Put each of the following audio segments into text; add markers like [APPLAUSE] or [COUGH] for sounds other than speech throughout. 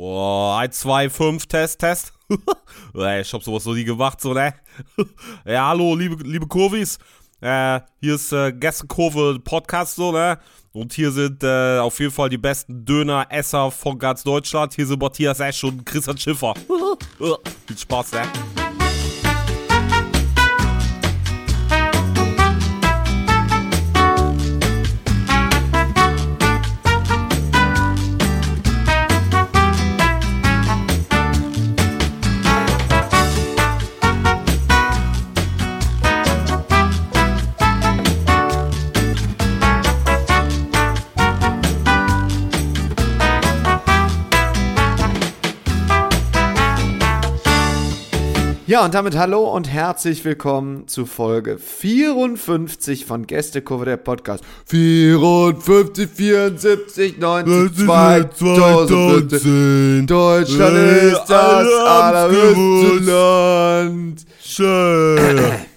Oh, 1, 2, 5, Test, Test. [LAUGHS] ich hab sowas noch nie gemacht, so, ne? [LAUGHS] ja, hallo, liebe, liebe Kurvis. Äh, hier ist äh, Gästekurve Podcast, so, ne? Und hier sind äh, auf jeden Fall die besten Döner-Esser von ganz Deutschland. Hier sind Matthias Esch und Christian Schiffer. [LAUGHS] Viel Spaß, ne? Ja, und damit hallo und herzlich willkommen zu Folge 54 von Gästekurve der Podcast. 54, 74, 90, 2010. Deutschland ist das allerhöchste Land. Schön.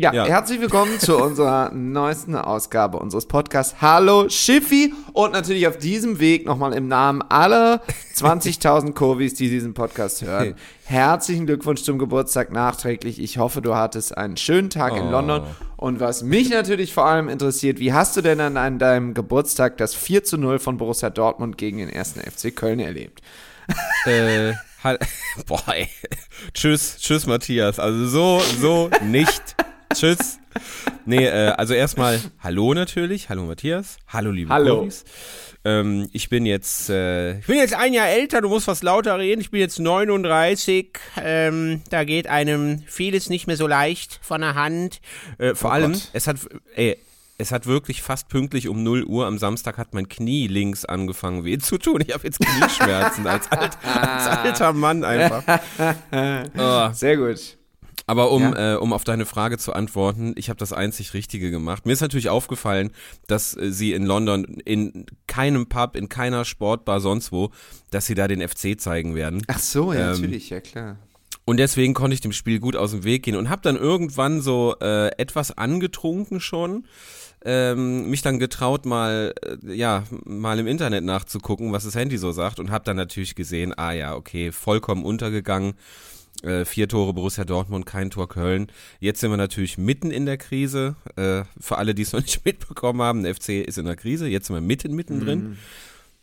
Ja, Ja. herzlich willkommen zu unserer neuesten Ausgabe unseres Podcasts. Hallo Schiffi und natürlich auf diesem Weg nochmal im Namen aller 20.000 Kurvis, die diesen Podcast hören. Herzlichen Glückwunsch zum Geburtstag nachträglich. Ich hoffe, du hattest einen schönen Tag in Oh. London. Und was mich natürlich vor allem interessiert, wie hast du denn an, an deinem Geburtstag das 4 zu 0 von Borussia Dortmund gegen den 1. FC Köln erlebt? äh, [LAUGHS] boah, ey. Tschüss, tschüss, Matthias. Also so, so nicht. Tschüss. Nee, äh, also erstmal Hallo natürlich. Hallo Matthias. Hallo liebe Hallo. Ähm, ich bin jetzt, äh, ich bin jetzt ein Jahr älter, du musst was lauter reden. Ich bin jetzt 39. Ähm, da geht einem vieles nicht mehr so leicht von der Hand. Äh, vor Oh allem, Gott. es hat, ey, es hat wirklich fast pünktlich um 0 Uhr am Samstag hat mein Knie links angefangen weh zu tun. Ich habe jetzt Knieschmerzen als, alt, [LAUGHS] als alter Mann einfach. [LAUGHS] Oh. Sehr gut. Aber um, Ja. äh, um auf deine Frage zu antworten, ich habe das einzig Richtige gemacht. Mir ist natürlich aufgefallen, dass äh, sie in London in keinem Pub, in keiner Sportbar, sonst wo, dass sie da den FC zeigen werden. Ach so, ja, Ähm, natürlich, ja klar. Und deswegen konnte ich dem Spiel gut aus dem Weg gehen und habe dann irgendwann so äh, etwas angetrunken schon. Ähm, mich dann getraut, mal, äh, ja, mal im Internet nachzugucken, was das Handy so sagt und habe dann natürlich gesehen, ah ja, okay, vollkommen untergegangen. Äh, vier Tore Borussia Dortmund, kein Tor Köln. Jetzt sind wir natürlich mitten in der Krise. Äh, für alle, die es noch nicht [LAUGHS] mitbekommen haben, der FC ist in der Krise. Jetzt sind wir mitten, mittendrin.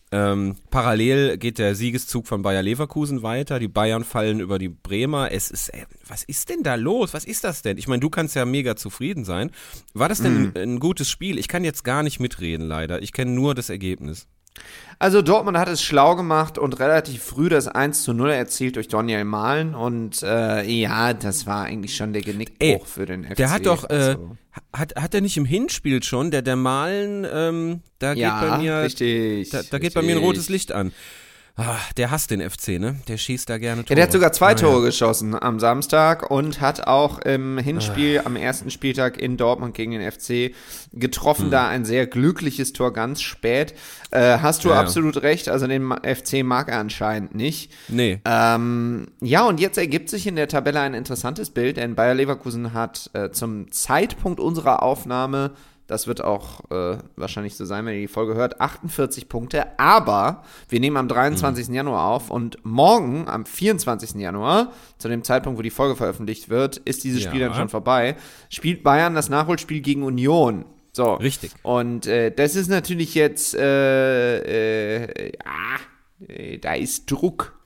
Ähm, parallel geht der Siegeszug von Bayer Leverkusen weiter. Die Bayern fallen über die Bremer. Es ist, ey, was ist denn da los? Was ist das denn? Ich meine, du kannst ja mega zufrieden sein. War das denn ein, ein gutes Spiel? Ich kann jetzt gar nicht mitreden, leider. Ich kenne nur das Ergebnis. Also Dortmund hat es schlau gemacht und relativ früh das 1 zu 0 erzielt durch Daniel Mahlen und äh, ja, das war eigentlich schon der Genickbruch für den FC. Der hat doch, äh, also, hat, hat er nicht im Hinspiel schon, der, der Malen, ähm, da geht ja, bei mir, richtig. da, da geht bei mir ein rotes. Licht an. Ah, der hasst den FC, ne? Der schießt da gerne Tore. Ja, der hat sogar zwei Ah, Tore ja. geschossen am Samstag und hat auch im Ah. Hinspiel am ersten Spieltag in Dortmund gegen den FC getroffen. Hm. Da ein sehr glückliches Tor ganz spät. Äh, hast du Ja, absolut recht, also den FC mag er anscheinend nicht. Nee. Ähm, ja, und jetzt ergibt sich in der Tabelle ein interessantes Bild, denn Bayer Leverkusen hat äh, zum Zeitpunkt unserer Aufnahme, das wird auch äh, wahrscheinlich so sein, wenn ihr die Folge hört, 48 Punkte. Aber wir nehmen am 23. Januar auf und morgen, am 24. Januar, zu dem Zeitpunkt, wo die Folge veröffentlicht wird, ist dieses Spiel Ja. dann schon vorbei, spielt Bayern das Nachholspiel gegen Union. So. Richtig. Und äh, das ist natürlich jetzt, äh, äh, ja, äh, da ist Druck.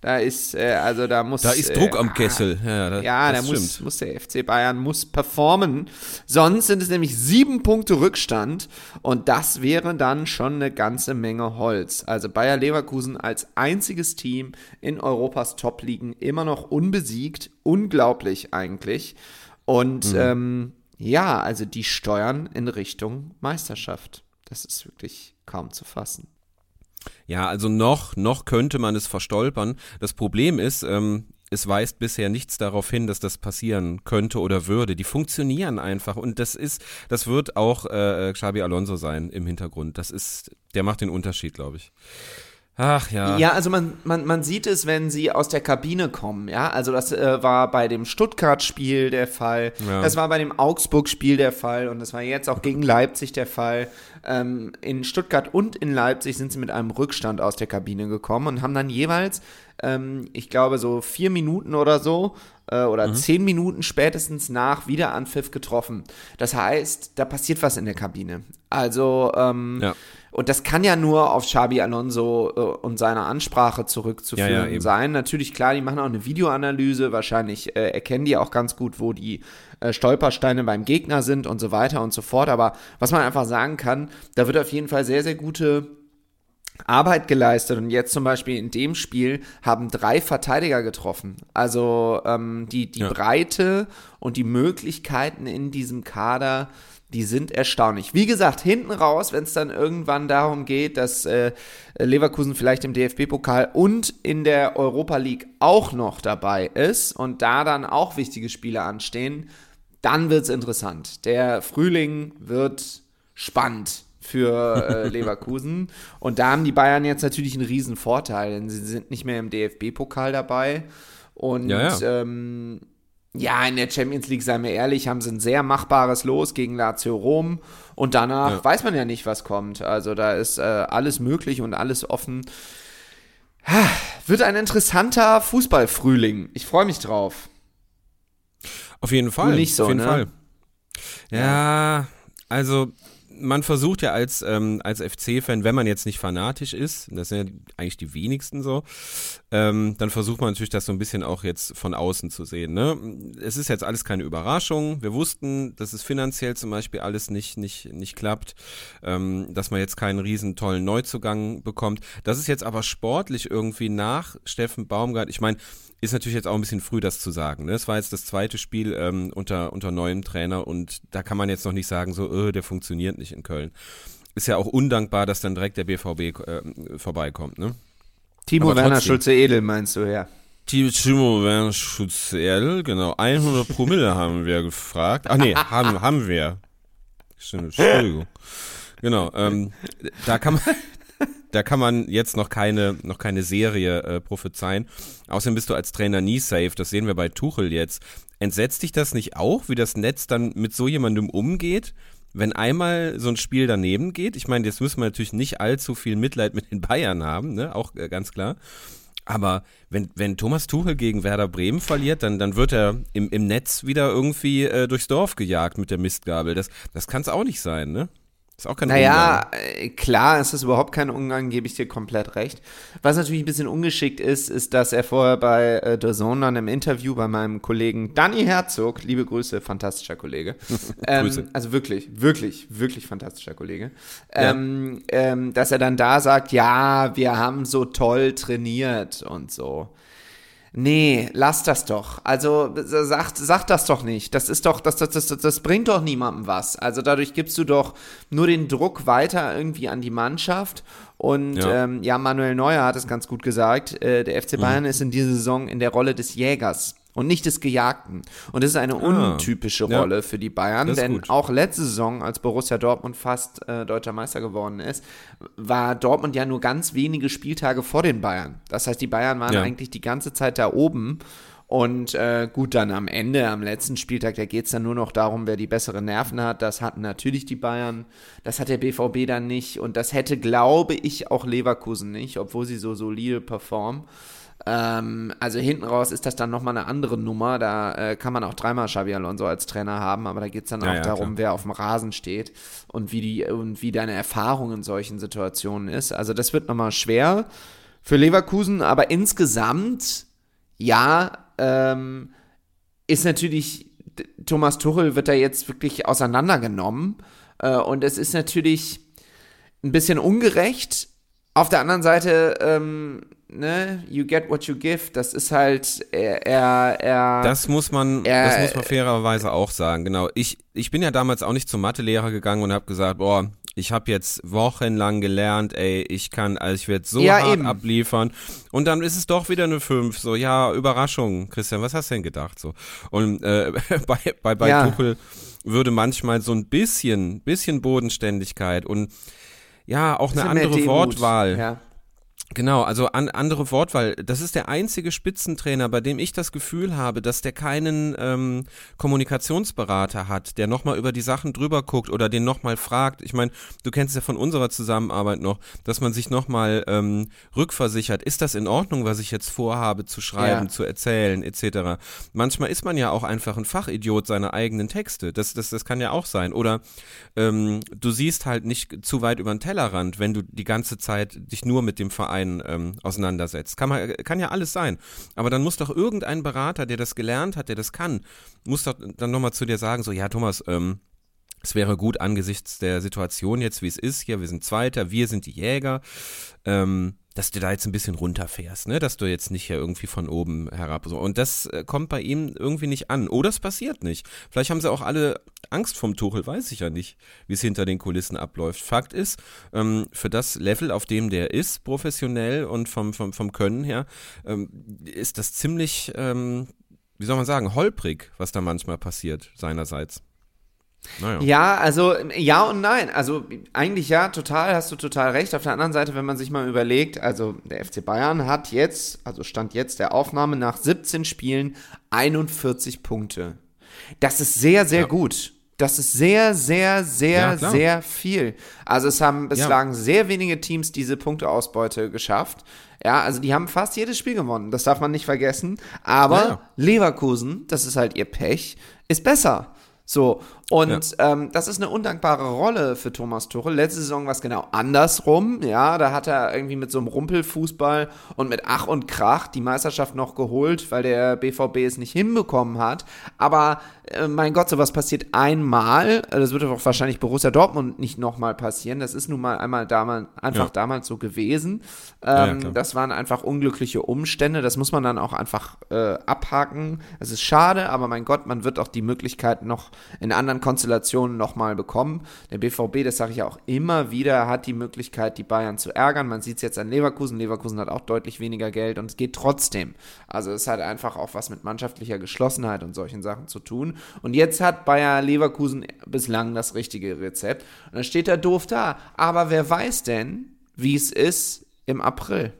Da ist, äh, also da muss. Da ist Druck äh, am Kessel. Ja, da, Ja, da das muss, muss der FC Bayern muss performen. Sonst sind es nämlich sieben Punkte Rückstand und das wäre dann schon eine ganze Menge Holz. Also Bayer Leverkusen als einziges Team in Europas Top-Ligen immer noch unbesiegt. Unglaublich eigentlich. Und Mhm. ähm, ja, also die steuern in Richtung Meisterschaft. Das ist wirklich kaum zu fassen. Ja, also noch, noch könnte man es verstolpern. Das Problem ist, ähm, es weist bisher nichts darauf hin, dass das passieren könnte oder würde. Die funktionieren einfach und das ist, das wird auch äh, Xabi Alonso sein im Hintergrund. Das ist, der macht den Unterschied, glaube ich. Ach ja. Ja, also man, man, man sieht es, wenn sie aus der Kabine kommen, ja. Also das äh, war bei dem Stuttgart-Spiel der Fall, Ja. das war bei dem Augsburg-Spiel der Fall und das war jetzt auch gegen Leipzig der Fall. Ähm, in Stuttgart und in Leipzig sind sie mit einem Rückstand aus der Kabine gekommen und haben dann jeweils, ähm, ich glaube, so vier Minuten oder so äh, Mhm. oder zehn Minuten spätestens nach Wiederanpfiff getroffen. Das heißt, da passiert was in der Kabine. Also, ähm, Ja. Und das kann ja nur auf Xabi Alonso äh, und seine Ansprache zurückzuführen Ja, ja, sein. Natürlich, klar, die machen auch eine Videoanalyse. Wahrscheinlich äh, erkennen die auch ganz gut, wo die äh, Stolpersteine beim Gegner sind und so weiter und so fort. Aber was man einfach sagen kann, da wird auf jeden Fall sehr, sehr gute Arbeit geleistet und jetzt zum Beispiel in dem Spiel haben drei Verteidiger getroffen. Also ähm, die, die Ja. Breite und die Möglichkeiten in diesem Kader, die sind erstaunlich. Wie gesagt, hinten raus, wenn es dann irgendwann darum geht, dass äh, Leverkusen vielleicht im DFB-Pokal und in der Europa League auch noch dabei ist und da dann auch wichtige Spiele anstehen, dann wird's interessant. Der Frühling wird spannend für äh, [LAUGHS] Leverkusen. Und da haben die Bayern jetzt natürlich einen riesen Vorteil, denn sie sind nicht mehr im DFB-Pokal dabei. Und Ja, ja. Ähm, ja, in der Champions League, seien wir ehrlich, haben sie ein sehr machbares Los gegen Lazio Rom. Und danach Ja. weiß man ja nicht, was kommt. Also da ist äh, alles möglich und alles offen. Ha, Wird ein interessanter Fußballfrühling. Ich freue mich drauf. Auf jeden Fall. nicht so, auf jeden ne? Fall. Ja, also man versucht ja als, ähm, als FC-Fan, wenn man jetzt nicht fanatisch ist, das sind ja eigentlich die wenigsten so, ähm, dann versucht man natürlich das so ein bisschen auch jetzt von außen zu sehen. Ne? Es ist jetzt alles keine Überraschung. Wir wussten, dass es finanziell zum Beispiel alles nicht, nicht, nicht klappt, ähm, dass man jetzt keinen riesen tollen Neuzugang bekommt. Das ist jetzt aber sportlich irgendwie nach Steffen Baumgart. Ich meine, ist natürlich jetzt auch ein bisschen früh, das zu sagen. Ne? Es war jetzt das zweite Spiel ähm, unter, unter neuem Trainer und da kann man jetzt noch nicht sagen, so, äh, der funktioniert nicht in Köln. Ist ja auch undankbar, dass dann direkt der BVB äh, vorbeikommt. Ne? Timo Werner. Schulze-Edel meinst du, ja. Timo Werner Schutzel, genau, 100 Promille haben wir gefragt. Ach nee, [LAUGHS] haben, haben wir. Stimmt, Entschuldigung. Genau, ähm, da kann man, da kann man jetzt noch keine, noch keine Serie äh, prophezeien. Außerdem bist du als Trainer nie safe, das sehen wir bei Tuchel jetzt. Entsetzt dich das nicht auch, wie das Netz dann mit so jemandem umgeht? Wenn einmal so ein Spiel daneben geht, ich meine, jetzt müssen wir natürlich nicht allzu viel Mitleid mit den Bayern haben, ne? auch äh, ganz klar. Aber wenn, wenn Thomas Tuchel gegen Werder Bremen verliert, dann, dann wird er im, im Netz wieder irgendwie äh, durchs Dorf gejagt mit der Mistgabel. Das, das kann es auch nicht sein, ne? Ist auch kein Naja, äh, klar, es ist überhaupt kein Umgang, gebe ich dir komplett recht. Was natürlich ein bisschen ungeschickt ist, ist, dass er vorher bei äh, The Zone dann im Interview bei meinem Kollegen Danny Herzog, liebe Grüße, fantastischer Kollege. [LAUGHS] ähm, Grüße. Also wirklich, wirklich, wirklich fantastischer Kollege. Ja. Ähm, ähm, dass er dann da sagt, ja, wir haben so toll trainiert und so. Nee, lass das doch. Also sag, sag das doch nicht. Das ist doch, das, das, das, das bringt doch niemandem was. Also dadurch gibst du doch nur den Druck weiter irgendwie an die Mannschaft. Und Ja. ähm, ja Manuel Neuer hat es ganz gut gesagt. Äh, der FC Bayern ist in dieser Saison in der Rolle des Jägers und nicht des Gejagten. Und das ist eine untypische Ja. Rolle für die Bayern, denn gut. auch letzte Saison, als Borussia Dortmund fast äh, deutscher Meister geworden ist, war Dortmund ja nur ganz wenige Spieltage vor den Bayern. Das heißt, die Bayern waren Ja. eigentlich die ganze Zeit da oben. Und äh, gut, dann am Ende, am letzten Spieltag, da geht es dann nur noch darum, wer die besseren Nerven hat. Das hatten natürlich die Bayern, das hat der BVB dann nicht. Und das hätte, glaube ich, auch Leverkusen nicht, obwohl sie so solide performen. Ähm, also hinten raus ist das dann nochmal eine andere Nummer. Da äh, kann man auch dreimal Xabi Alonso als Trainer haben, aber da geht es dann Ja, auch ja, darum, klar. wer auf dem Rasen steht und wie die und wie deine Erfahrung in solchen Situationen ist. Also das wird nochmal schwer für Leverkusen, aber insgesamt ja, ähm, ist natürlich Thomas Tuchel wird da jetzt wirklich auseinandergenommen äh, und es ist natürlich ein bisschen ungerecht. Auf der anderen Seite, ähm, ne, you get what you give. Das ist halt, er, er, er Das muss man, Er- das muss man fairerweise auch sagen. Genau. Ich, ich bin ja damals auch nicht zum Mathelehrer gegangen und habe gesagt, boah, ich habe jetzt wochenlang gelernt, ey, ich kann, also ich werde so Ja, hart eben. abliefern. Und dann ist es doch wieder eine 5. So, ja, Überraschung. Christian, was hast du denn gedacht? So. Und äh, [LAUGHS] bei, bei, bei Ja. Tuchel würde manchmal so ein bisschen, bisschen Bodenständigkeit und ja, auch eine andere. Wortwahl Ja. Genau, also an, andere Wortwahl. Das ist der einzige Spitzentrainer, bei dem ich das Gefühl habe, dass der keinen ähm, Kommunikationsberater hat, der nochmal über die Sachen drüber guckt oder den nochmal fragt. Ich meine, du kennst ja von unserer Zusammenarbeit noch, dass man sich nochmal ähm, rückversichert, ist das in Ordnung, was ich jetzt vorhabe zu schreiben, ja. zu erzählen, etc. Manchmal ist man ja auch einfach ein Fachidiot seiner eigenen Texte. Das, das, das kann ja auch sein. Oder ähm, du siehst halt nicht zu weit über den Tellerrand, wenn du die ganze Zeit dich nur mit dem Verein Verein ähm, auseinandersetzt. Kann, man, kann ja alles sein. Aber dann muss doch irgendein Berater, der das gelernt hat, der das kann, muss doch dann nochmal zu dir sagen, so, ja, Thomas, ähm, es wäre gut angesichts der Situation jetzt, wie es ist hier, wir sind Zweiter, wir sind die Jäger, ähm, dass du da jetzt ein bisschen runterfährst, ne? dass du jetzt nicht hier irgendwie von oben herab so. Und das äh, kommt bei ihm irgendwie nicht an. Oder es passiert nicht. Vielleicht haben sie auch alle Angst vom Tuchel, weiß ich ja nicht, wie es hinter den Kulissen abläuft. Fakt ist, ähm, für das Level, auf dem der ist, professionell und vom, vom, vom Können her, ähm, ist das ziemlich, ähm, wie soll man sagen, holprig, was da manchmal passiert, seinerseits. Naja. Ja, also ja und nein. Also eigentlich ja, total, hast du total recht. Auf der anderen Seite, wenn man sich mal überlegt, also der FC Bayern hat jetzt, also stand jetzt der Aufnahme nach 17 Spielen 41 Punkte. Das ist sehr, sehr ja. gut. Das ist sehr, sehr, sehr, ja, sehr viel. Also es haben bislang ja. sehr wenige Teams diese Punkteausbeute geschafft. Ja, also die haben fast jedes Spiel gewonnen. Das darf man nicht vergessen. Aber Leverkusen, das ist halt ihr Pech, ist besser. So, und ja. ähm, das ist eine undankbare Rolle für Thomas Tuchel. Letzte Saison war es genau andersrum. Ja, da hat er irgendwie mit so einem Rumpelfußball und mit Ach und Krach die Meisterschaft noch geholt, weil der BVB es nicht hinbekommen hat. Aber äh, mein Gott, sowas passiert einmal. Das wird auch wahrscheinlich Borussia Dortmund nicht nochmal passieren. Das ist nun mal einmal damals, einfach ja. damals so gewesen. Ähm, ja, das waren einfach unglückliche Umstände. Das muss man dann auch einfach äh, abhaken. Es ist schade, aber mein Gott, man wird auch die Möglichkeit noch in anderen anderen Konstellationen nochmal bekommen. Der BVB, das sage ich ja auch immer wieder, hat die Möglichkeit, die Bayern zu ärgern. Man sieht es jetzt an Leverkusen. Leverkusen hat auch deutlich weniger Geld und es geht trotzdem. Also es hat einfach auch was mit mannschaftlicher Geschlossenheit und solchen Sachen zu tun. Und jetzt hat Bayer Leverkusen bislang das richtige Rezept. Und dann steht er doof da. Aber wer weiß denn, wie es ist im April?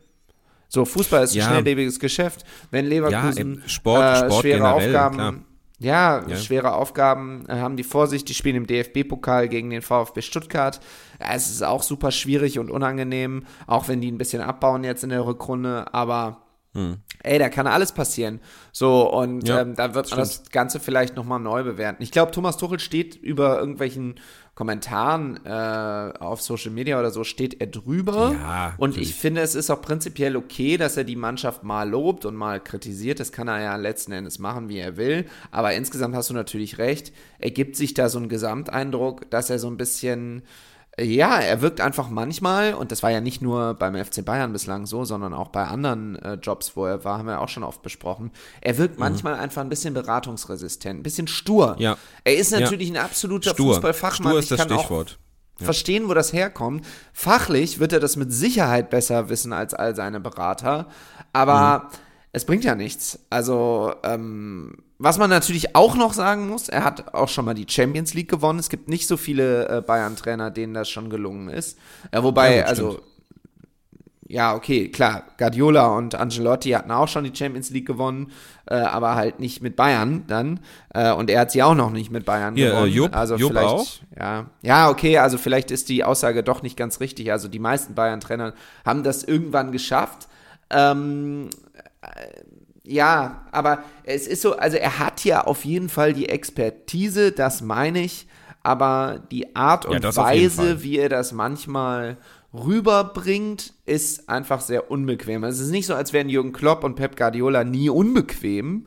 So, Fußball ist ein ja. schnelllebiges Geschäft. Wenn Leverkusen ja, Sport, äh, Sport schwere Aufgaben klar. Ja, ja, schwere Aufgaben äh, haben die vor sich. Die spielen im DFB-Pokal gegen den VfB Stuttgart. Es ist auch super schwierig und unangenehm, auch wenn die ein bisschen abbauen jetzt in der Rückrunde. Aber hm. ey, da kann alles passieren. So, und ja, ähm, da wird man das Ganze vielleicht nochmal neu bewerten. Ich glaube, Thomas Tuchel steht über irgendwelchen Kommentaren äh, auf Social Media oder so steht er drüber. Ja, und ich finde, es ist auch prinzipiell okay, dass er die Mannschaft mal lobt und mal kritisiert. Das kann er ja letzten Endes machen, wie er will. Aber insgesamt hast du natürlich recht. Ergibt sich da so ein Gesamteindruck, dass er so ein bisschen ja, er wirkt einfach manchmal, und das war ja nicht nur beim FC Bayern bislang so, sondern auch bei anderen äh, Jobs, wo er war, haben wir auch schon oft besprochen. Er wirkt mhm. manchmal einfach ein bisschen beratungsresistent, ein bisschen stur. Ja. Er ist natürlich ja. ein absoluter stur. Fußballfachmann. Stur ist das Stichwort. Ja. Verstehen, wo das herkommt. Fachlich wird er das mit Sicherheit besser wissen als all seine Berater. Aber mhm. es bringt ja nichts. Also, ähm, was man natürlich auch noch sagen muss, er hat auch schon mal die Champions League gewonnen. Es gibt nicht so viele äh, Bayern-Trainer, denen das schon gelungen ist. Äh, wobei, ja, also, ja, okay, klar, Guardiola und Angelotti hatten auch schon die Champions League gewonnen, äh, aber halt nicht mit Bayern dann. Äh, und er hat sie auch noch nicht mit Bayern Hier, äh, gewonnen. Jupp, also Jupp vielleicht, auch? Ja, ja, okay, also vielleicht ist die Aussage doch nicht ganz richtig. Also die meisten Bayern-Trainer haben das irgendwann geschafft. Ähm, ja, aber es ist so, also er hat ja auf jeden Fall die Expertise, das meine ich, aber die Art und ja, Weise, wie er das manchmal rüberbringt, ist einfach sehr unbequem. Es ist nicht so, als wären Jürgen Klopp und Pep Guardiola nie unbequem.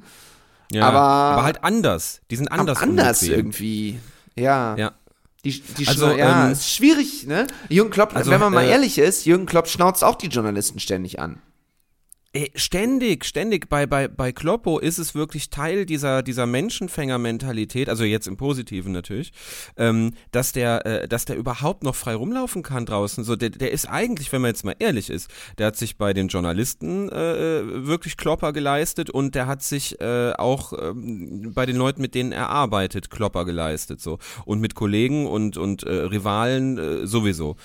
Ja, aber, aber halt anders. Die sind anders. Anders unbequem. irgendwie. Ja. Ja. Die, die also, ja, ähm, ist schwierig, ne? Jürgen Klopp, also, wenn man mal äh, ehrlich ist, Jürgen Klopp schnauzt auch die Journalisten ständig an. Ey, ständig, ständig. Bei, bei, bei Kloppo ist es wirklich Teil dieser, dieser Menschenfänger-Mentalität, also jetzt im Positiven natürlich, ähm, dass der, äh, dass der überhaupt noch frei rumlaufen kann draußen. So, der, der ist eigentlich, wenn man jetzt mal ehrlich ist, der hat sich bei den Journalisten äh, äh wirklich Klopper geleistet und der hat sich äh, auch äh, bei den Leuten, mit denen er arbeitet, Klopper geleistet. So. Und mit Kollegen und, und äh, Rivalen äh, sowieso.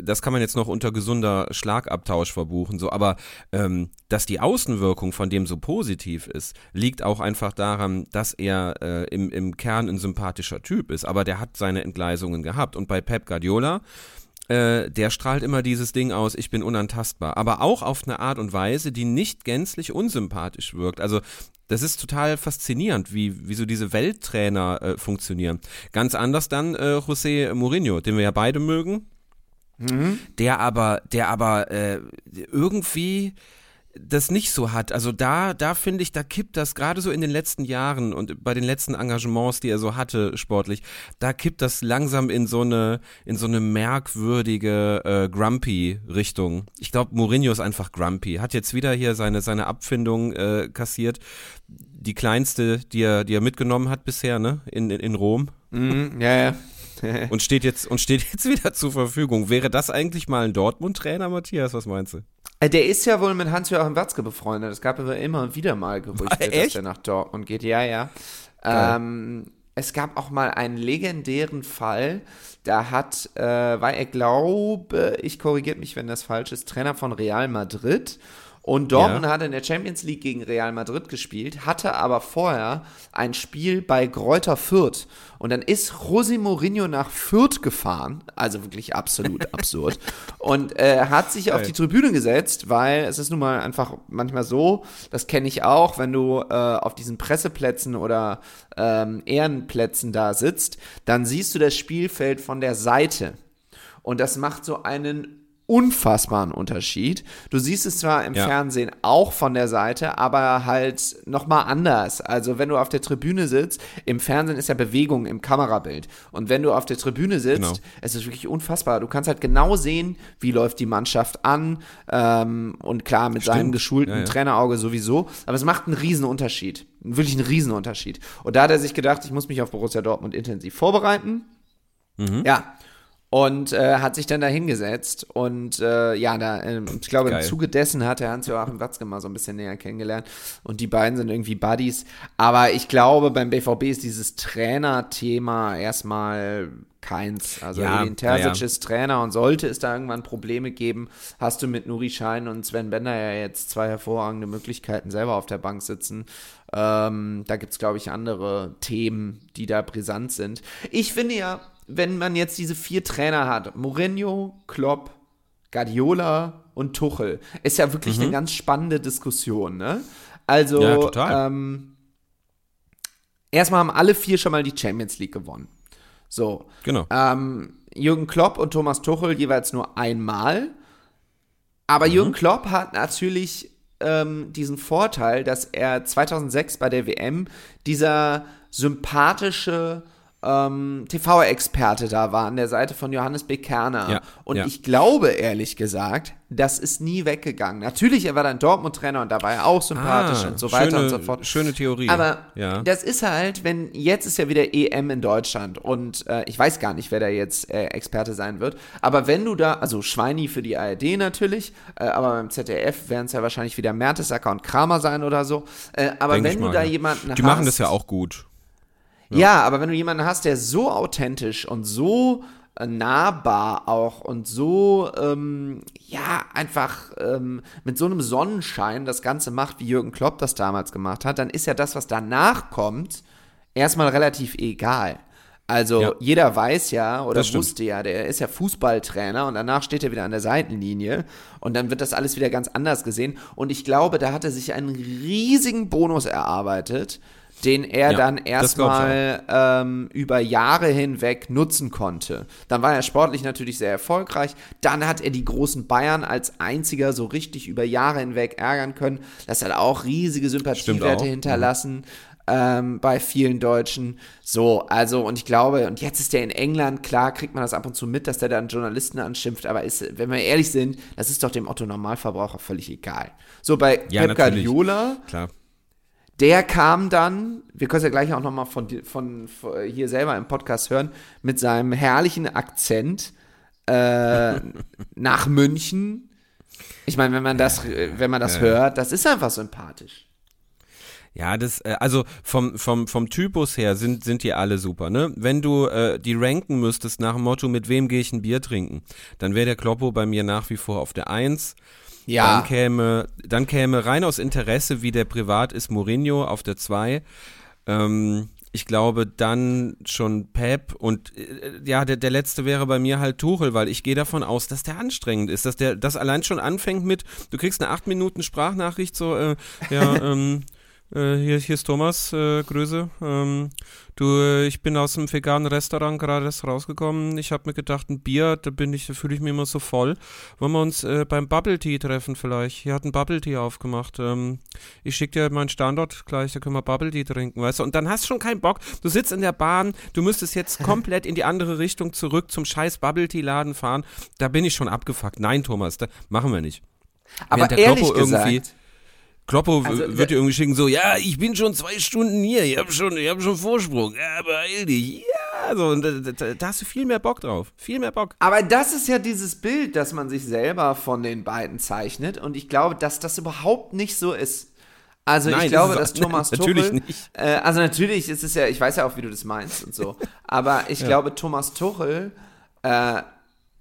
Das kann man jetzt noch unter gesunder Schlagabtausch verbuchen, so, aber ähm, dass die Außenwirkung von dem so positiv ist, liegt auch einfach daran, dass er äh, im, im Kern ein sympathischer Typ ist. Aber der hat seine Entgleisungen gehabt. Und bei Pep Guardiola, äh, der strahlt immer dieses Ding aus, ich bin unantastbar. Aber auch auf eine Art und Weise, die nicht gänzlich unsympathisch wirkt. Also das ist total faszinierend, wie, wie so diese Welttrainer äh, funktionieren. Ganz anders dann äh, José Mourinho, den wir ja beide mögen. Mhm. Der aber, der aber äh, irgendwie das nicht so hat. Also da, da finde ich, da kippt das gerade so in den letzten Jahren und bei den letzten Engagements, die er so hatte sportlich, da kippt das langsam in so eine, in so eine merkwürdige äh, Grumpy-Richtung. Ich glaube, Mourinho ist einfach Grumpy. Hat jetzt wieder hier seine, seine Abfindung äh, kassiert. Die kleinste, die er, die er mitgenommen hat bisher, ne? In, in, in Rom. Mm, ja, ja. und steht jetzt und steht jetzt [LAUGHS] wieder zur Verfügung. Wäre das eigentlich mal ein Dortmund-Trainer, Matthias? Was meinst du? Äh, der ist ja wohl mit Hans-Joachim Watzke befreundet. Es gab aber immer wieder mal Gerüchte, dass der nach Dortmund geht. Ja, ja. Ähm, es gab auch mal einen legendären Fall, da hat, äh, war er, glaube ich, korrigiert mich, wenn das falsch ist, Trainer von Real Madrid und Dortmund ja. hat in der Champions League gegen Real Madrid gespielt, hatte aber vorher ein Spiel bei Gräuter Fürth. Und dann ist José Mourinho nach Fürth gefahren, also wirklich absolut [LAUGHS] absurd, und äh, hat sich auf die Tribüne gesetzt, weil es ist nun mal einfach manchmal so, das kenne ich auch, wenn du äh, auf diesen Presseplätzen oder ähm, Ehrenplätzen da sitzt, dann siehst du das Spielfeld von der Seite. Und das macht so einen unfassbaren Unterschied. Du siehst es zwar im ja. Fernsehen auch von der Seite, aber halt nochmal anders. Also wenn du auf der Tribüne sitzt, im Fernsehen ist ja Bewegung im Kamerabild. Und wenn du auf der Tribüne sitzt, genau. es ist wirklich unfassbar. Du kannst halt genau sehen, wie läuft die Mannschaft an. Ähm, und klar, mit Stimmt. seinem geschulten ja, ja. Trainerauge sowieso. Aber es macht einen riesen Unterschied. Wirklich einen riesen Unterschied. Und da hat er sich gedacht, ich muss mich auf Borussia Dortmund intensiv vorbereiten. Mhm. Ja, und äh, hat sich dann da hingesetzt und äh, ja, da, äh, ich glaube, Geil. im Zuge dessen hat er Hans-Joachim Watzke mal so ein bisschen näher kennengelernt und die beiden sind irgendwie Buddies. Aber ich glaube, beim BVB ist dieses Trainer-Thema erstmal keins. Also ja, Edin Terzic ja. ist Trainer und sollte es da irgendwann Probleme geben, hast du mit Nuri Schein und Sven Bender ja jetzt zwei hervorragende Möglichkeiten, selber auf der Bank sitzen. Ähm, da gibt es, glaube ich, andere Themen, die da brisant sind. Ich finde ja, wenn man jetzt diese vier Trainer hat, Mourinho, Klopp, Guardiola und Tuchel, ist ja wirklich mhm. eine ganz spannende Diskussion, ne? Also, ja, total. Ähm, erstmal haben alle vier schon mal die Champions League gewonnen. So. Genau. Ähm, Jürgen Klopp und Thomas Tuchel jeweils nur einmal. Aber mhm. Jürgen Klopp hat natürlich ähm, diesen Vorteil, dass er 2006 bei der WM dieser sympathische ähm, TV-Experte da war an der Seite von Johannes B. Kerner. Ja, und ja. ich glaube, ehrlich gesagt, das ist nie weggegangen. Natürlich, er war dann Dortmund-Trainer und da war er auch sympathisch ah, und so weiter schöne, und so fort. Schöne Theorie. Aber ja. das ist halt, wenn jetzt ist ja wieder EM in Deutschland und äh, ich weiß gar nicht, wer da jetzt äh, Experte sein wird. Aber wenn du da, also Schweini für die ARD natürlich, äh, aber beim ZDF werden es ja wahrscheinlich wieder Mertesacker und Kramer sein oder so. Äh, aber Denk wenn du da jemanden die hast. Die machen das ja auch gut. Ja. ja, aber wenn du jemanden hast, der so authentisch und so äh, nahbar auch und so, ähm, ja, einfach ähm, mit so einem Sonnenschein das Ganze macht, wie Jürgen Klopp das damals gemacht hat, dann ist ja das, was danach kommt, erstmal relativ egal. Also ja. jeder weiß ja oder wusste ja, der ist ja Fußballtrainer und danach steht er wieder an der Seitenlinie und dann wird das alles wieder ganz anders gesehen. Und ich glaube, da hat er sich einen riesigen Bonus erarbeitet, den er ja, dann erstmal ähm, über Jahre hinweg nutzen konnte. Dann war er sportlich natürlich sehr erfolgreich. Dann hat er die großen Bayern als einziger so richtig über Jahre hinweg ärgern können. Das hat auch riesige Sympathiewerte hinterlassen. Mhm. ähm, bei vielen Deutschen. So, also, und ich glaube, und jetzt ist der in England, klar, kriegt man das ab und zu mit, dass der dann Journalisten anschimpft, aber ist, wenn wir ehrlich sind, das ist doch dem Otto Normalverbraucher völlig egal. So, bei Ja, Pep. Guardiola, Klar. Der kam dann, wir können es ja gleich auch nochmal von, von, von hier selber im Podcast hören, mit seinem herrlichen Akzent äh, [LAUGHS] nach München. Ich meine, wenn man das, äh, wenn man das hört, das ist einfach sympathisch. Ja, das, äh, also vom, vom, vom Typus her sind, sind die alle super, ne? Wenn du äh, die ranken müsstest nach dem Motto, mit wem gehe ich ein Bier trinken, dann wäre der Kloppo bei mir nach wie vor auf der Eins. Ja. Dann käme, dann käme rein aus Interesse, wie der privat ist, Mourinho auf der 2. Ähm, ich glaube dann schon Pep und äh, ja, der, der letzte wäre bei mir halt Tuchel, weil ich gehe davon aus, dass der anstrengend ist, dass der das allein schon anfängt mit, du kriegst eine 8 Minuten Sprachnachricht so, äh, ja, [LAUGHS] ähm, äh, hier, hier ist Thomas, äh, Grüße. Ähm, du, äh, ich bin aus dem veganen Restaurant gerade erst rausgekommen. Ich habe mir gedacht, ein Bier, da bin ich, da fühle ich mich immer so voll. Wollen wir uns äh, beim Bubble Tea treffen vielleicht? Hier hat ein Bubble Tea aufgemacht. Ähm, ich schicke dir meinen Standort gleich, da können wir Bubble Tea trinken, weißt du? Und dann hast du schon keinen Bock. Du sitzt in der Bahn, du müsstest jetzt [LAUGHS] komplett in die andere Richtung zurück zum scheiß Bubble Tea Laden fahren. Da bin ich schon abgefuckt. Nein, Thomas, da machen wir nicht. Aber Während der ehrlich gesagt, Kloppo Also, wird dir irgendwie schicken, so, ja, ich bin schon zwei Stunden hier, ich habe schon, ich hab schon Vorsprung, ja, beeil dich, ja, so, und da, da, da hast du viel mehr Bock drauf, viel mehr Bock. Aber das ist ja dieses Bild, das man sich selber von den beiden zeichnet. Und ich glaube, dass das überhaupt nicht so ist. Also Nein, ich glaube, dass Thomas [LAUGHS] natürlich Tuchel, nicht. Äh, also natürlich ist es ja, ich weiß ja auch, wie du das meinst und so. Aber ich glaube, Thomas Tuchel äh,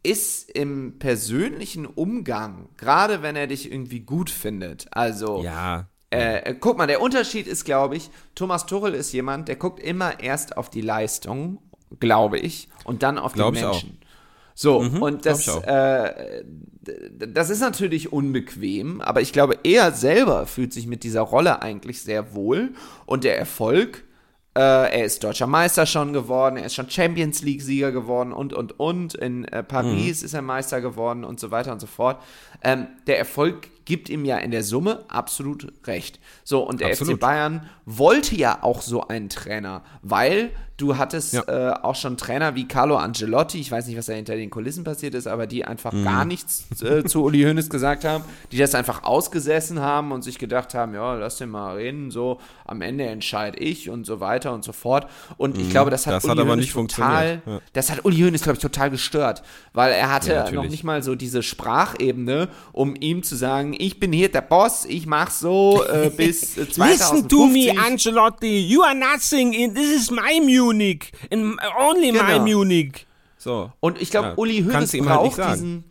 ist im persönlichen Umgang, gerade wenn er dich irgendwie gut findet. Also Ja, äh, äh, guck mal, der Unterschied ist, glaube ich, Thomas Tuchel ist jemand, der guckt immer erst auf die Leistung, glaube ich, und dann auf Glaub die ich auch. Menschen. So, und glaub das, äh, das ist natürlich unbequem, aber ich glaube, er selber fühlt sich mit dieser Rolle eigentlich sehr wohl und der Erfolg, äh, er ist deutscher Meister schon geworden, er ist schon Champions League-Sieger geworden und, und, und. In äh, Paris Mhm. ist er Meister geworden und so weiter und so fort. Ähm, der Erfolg gibt ihm ja in der Summe absolut recht. So, und der Absolut. FC Bayern wollte ja auch so einen Trainer, weil du hattest Ja. äh, auch schon Trainer wie Carlo Angelotti, ich weiß nicht, was da hinter den Kulissen passiert ist, aber die einfach Mhm. gar nichts äh, zu Uli Hoeneß gesagt haben, die das einfach ausgesessen haben und sich gedacht haben, ja, lass den mal reden, so, am Ende entscheide ich und so weiter und so fort. Und ich glaube, das hat Mhm. Das Uli hat aber Hoeneß nicht total, funktioniert, ja. das hat Uli Hoeneß, glaube ich, total gestört, weil er hatte Ja, noch nicht mal so diese Sprachebene, um ihm zu sagen, ich bin hier der Boss, ich mach so äh, [LAUGHS] bis äh, 2050. Ancelotti, you are nothing, in, this is my Munich, in, only Genau. Munich. So. Und ich glaube, Ja, Uli Hoeneß halt braucht sagen. diesen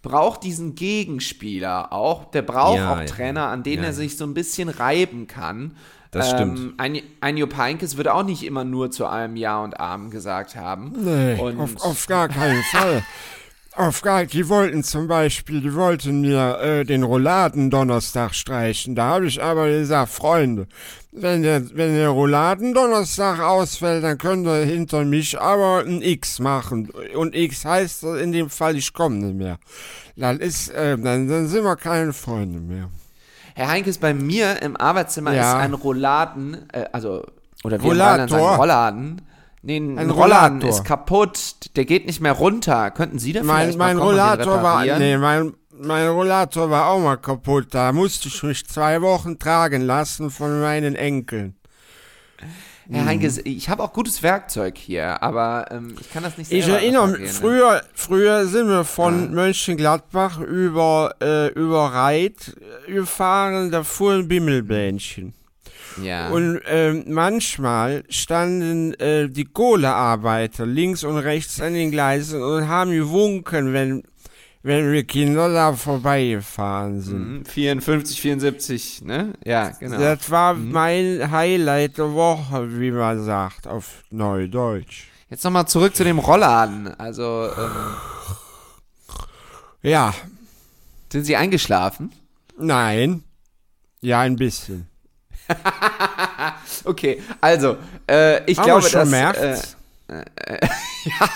braucht diesen Gegenspieler auch. Der braucht Ja, auch ja. Trainer, an denen er sich so ein bisschen reiben kann. Das stimmt. Ein, ein Jupp Heynckes würde auch nicht immer nur zu allem Ja und Amen gesagt haben. Nee, Und- auf, auf gar keinen Fall. [LAUGHS] Auf gar, die wollten zum Beispiel, die wollten mir äh, den Rouladen Donnerstag streichen. Da habe ich aber gesagt, Freunde, wenn der, wenn der Rouladen Donnerstag ausfällt, dann könnt ihr hinter mich aber ein X machen. Und X heißt in dem Fall, ich komme nicht mehr. Dann ist, äh, dann, dann sind wir keine Freunde mehr. Herr Heinkes, bei mir im Arbeitszimmer Ja. ist ein Rolladen, äh, also, oder wie in Rheinland sagen, Rollator. Nee, ein, Ein Rollator. ist kaputt, der geht nicht mehr runter. Könnten Sie da Mein, mein Rollator war, nee, mein, mein Rollator war auch mal kaputt. Da musste ich mich zwei Wochen tragen lassen von meinen Enkeln. Herr Heinkes, ich habe auch gutes Werkzeug hier, aber ähm, ich kann das nicht selber Ich erinnere mich, ne? früher, früher sind wir von Mönchengladbach über, äh, über Reit gefahren, da fuhren Bimmelbähnchen. Ja. Und ähm, manchmal standen äh, die Kohlearbeiter links und rechts an den Gleisen und haben gewunken, wenn, wenn wir Kinder da vorbeigefahren sind. Mhm, 54, 74, ne? Ja, genau. Das war mein Highlight der Woche, wie man sagt, auf Neudeutsch. Jetzt nochmal zurück zu dem Rollladen. Also, ähm, Ja, sind Sie eingeschlafen? nein. Ja, ein bisschen. [LAUGHS] Okay, also, äh, ich Haben glaube, schon dass... März? Äh, [LAUGHS] ja,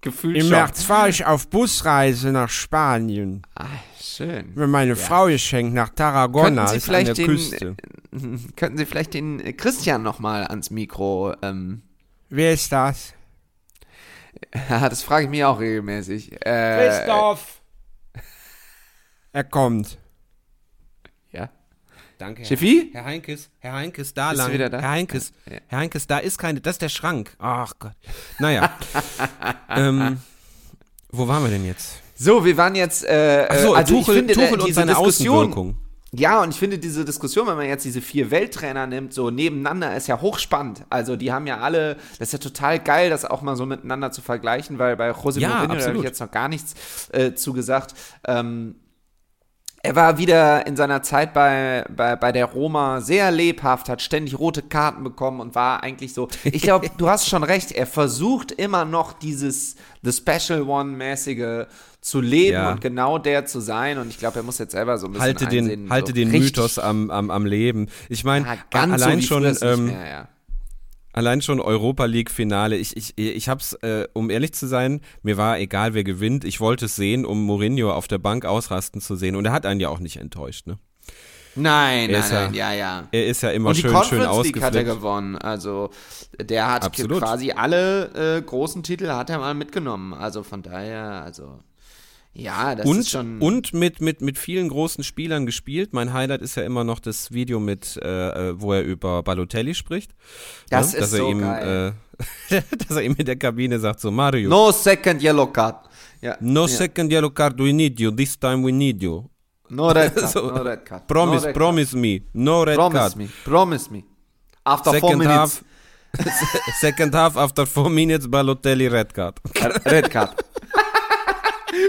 gefühlt Im schon. März fahre ich auf Busreise nach Spanien. Ah, schön. Mir meine Frau geschenkt nach Tarragona, Könnten Sie an der vielleicht den, Küste. [LAUGHS] könnten Sie vielleicht den äh, Christian nochmal ans Mikro. Ähm, Wer ist das? ja, das frage ich mich auch regelmäßig. Äh, Christoph! Er kommt. Danke, Herr, Schiffi? Herr Heinkes. Herr Heinkes, da Bist du lang. wieder da? Herr Heinkes, Ja. Herr Heinkes, da ist keine, das ist der Schrank. Ach Gott. Naja. [LAUGHS] ähm, wo waren wir denn jetzt? So, wir waren jetzt. Äh, Ach so, äh, also Tuchel, ich finde, Tuchel äh, und diese seine Diskussion, Außenwirkung. Ja, und ich finde diese Diskussion, wenn man jetzt diese vier Welttrainer nimmt, so nebeneinander, ist ja hochspannend. Also die haben ja alle, das ist ja total geil, das auch mal so miteinander zu vergleichen, weil bei José Ja, Mourinho habe ich jetzt noch gar nichts äh, zugesagt. Ähm, er war wieder in seiner Zeit bei, bei, bei der Roma sehr lebhaft, hat ständig rote Karten bekommen und war eigentlich so. [LAUGHS] Ich glaube, du hast schon recht, er versucht immer noch dieses The Special One-mäßige zu leben Ja. und genau der zu sein. Und ich glaube, er muss jetzt selber so ein bisschen Halte den, einsehen, halte so den richtig- Mythos am, am, am Leben. Ich meine, ja, allein so schon, ähm, mehr, ja. Allein schon Europa League Finale. Ich, ich, ich hab's, äh, um ehrlich zu sein, mir war egal, wer gewinnt. Ich wollte es sehen, um Mourinho auf der Bank ausrasten zu sehen. Und er hat einen ja auch nicht enttäuscht, ne? Nein, Er nein, ja- nein, ja, ja. Er ist ja immer Und die schön, schön Conference League hat er ausgeflippt. gewonnen. Also der hat Absolut. quasi alle äh, großen Titel hat er mal mitgenommen. Also von daher, also ja, das ist Und, schon. und mit, mit, mit vielen großen Spielern gespielt. Mein Highlight ist ja immer noch das Video mit, äh, äh, wo er über Balotelli spricht. Das ne? ist dass er so ihm, geil. Äh, [LAUGHS] dass er ihm in der Kabine sagt, so Mario, no second yellow card. Ja, no ja. second yellow card, we need you, this time we need you. No red [LAUGHS] card. So, no red card. Promise, no red promise me, no red Card. Promise card. me. Promise me. After four Second minutes. half, [LAUGHS] second half after four minutes, Balotelli red card. Red card.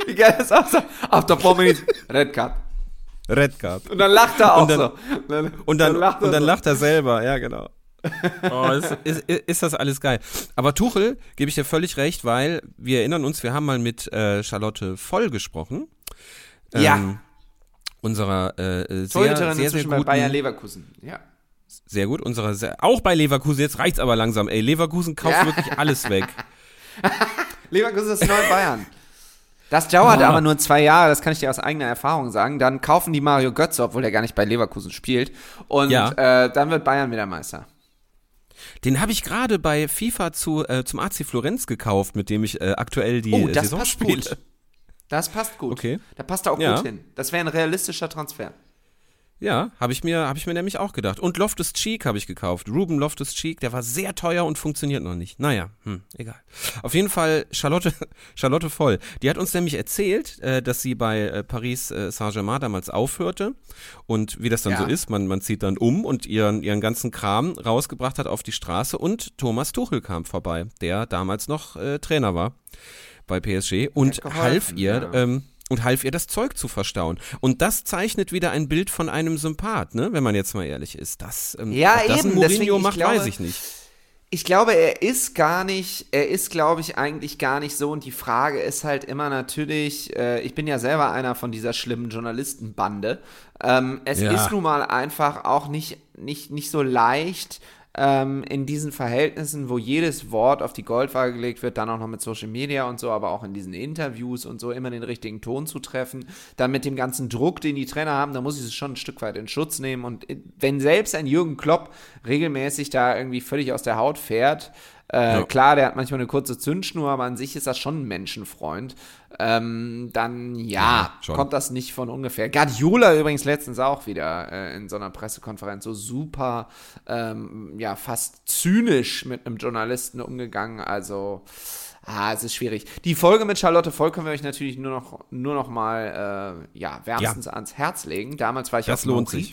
Wie geil das aussah. After four minutes. Red card. Red card. Und dann lacht er auch Und dann- so. Dann, Und dann, lacht er und dann so. lacht er selber, ja genau. [LAUGHS] Oh, ist, ist, ist das alles geil. Aber Tuchel, gebe ich dir völlig recht, weil wir erinnern uns, wir haben mal mit äh, Charlotte Voll gesprochen. Ja. Unserer äh, äh, sehr, Torhüterin sehr, sehr inzwischen bei guten, Bayer Leverkusen. Ja. sehr gut, unserer sehr, auch bei Leverkusen, jetzt reicht's aber langsam, ey, Leverkusen kauft Ja. wirklich alles weg. [LAUGHS] Leverkusen ist neu Bayern. [LAUGHS] Das dauert Ja. aber nur zwei Jahre, das kann ich dir aus eigener Erfahrung sagen. Dann kaufen die Mario Götze, obwohl er gar nicht bei Leverkusen spielt. Und Ja. äh, dann wird Bayern wieder Meister. Den habe ich gerade bei FIFA zu, äh, zum AC Florenz gekauft, mit dem ich äh, aktuell die Oh, das Saison passt spiele. gut. Das passt gut. Okay. Da passt er auch Ja. gut hin. Das wäre ein realistischer Transfer. Ja, habe ich mir, habe ich mir nämlich auch gedacht. Und Loftus Cheek habe ich gekauft. Ruben Loftus Cheek, der war sehr teuer und funktioniert noch nicht. Naja, hm, egal. Auf jeden Fall Charlotte, [LAUGHS] Charlotte Voll. Die hat uns nämlich erzählt, äh, dass sie bei äh, Paris äh, Saint-Germain damals aufhörte und wie das dann Ja. so ist. Man, man zieht dann um und ihren, ihren ganzen Kram rausgebracht hat auf die Straße und Thomas Tuchel kam vorbei, der damals noch äh, Trainer war bei PSG und geholfen, half ihr, ja. ähm, und half ihr das Zeug zu verstauen. Und das zeichnet wieder ein Bild von einem Sympath, ne? wenn man jetzt mal ehrlich ist. Das, ähm, Ja, das eben, ein Mourinho deswegen, ich macht, glaube- weiß ich nicht. Ich glaube, er ist gar nicht, er ist, glaube ich, eigentlich gar nicht so. Und die Frage ist halt immer natürlich, äh, ich bin ja selber einer von dieser schlimmen Journalistenbande. Ähm, es Ja. ist nun mal einfach auch nicht, nicht, nicht so leicht, ähm, in diesen Verhältnissen, wo jedes Wort auf die Goldwaage gelegt wird, dann auch noch mit Social Media und so, aber auch in diesen Interviews und so immer den richtigen Ton zu treffen. Dann mit dem ganzen Druck, den die Trainer haben, da muss ich es schon ein Stück weit in Schutz nehmen. Und wenn selbst ein Jürgen Klopp regelmäßig da irgendwie völlig aus der Haut fährt, äh, Ja. klar, der hat manchmal eine kurze Zündschnur, aber an sich ist das schon ein Menschenfreund. Ähm, dann ja, Ja, kommt das nicht von ungefähr. Guardiola übrigens letztens auch wieder äh, in so einer Pressekonferenz so super, ähm, ja, fast zynisch mit einem Journalisten umgegangen. Also, ah, es ist schwierig. Die Folge mit Charlotte Voll können wir euch natürlich nur noch, nur noch mal, äh, ja, wärmstens ans Herz legen. Damals war ich Das auf lohnt sich.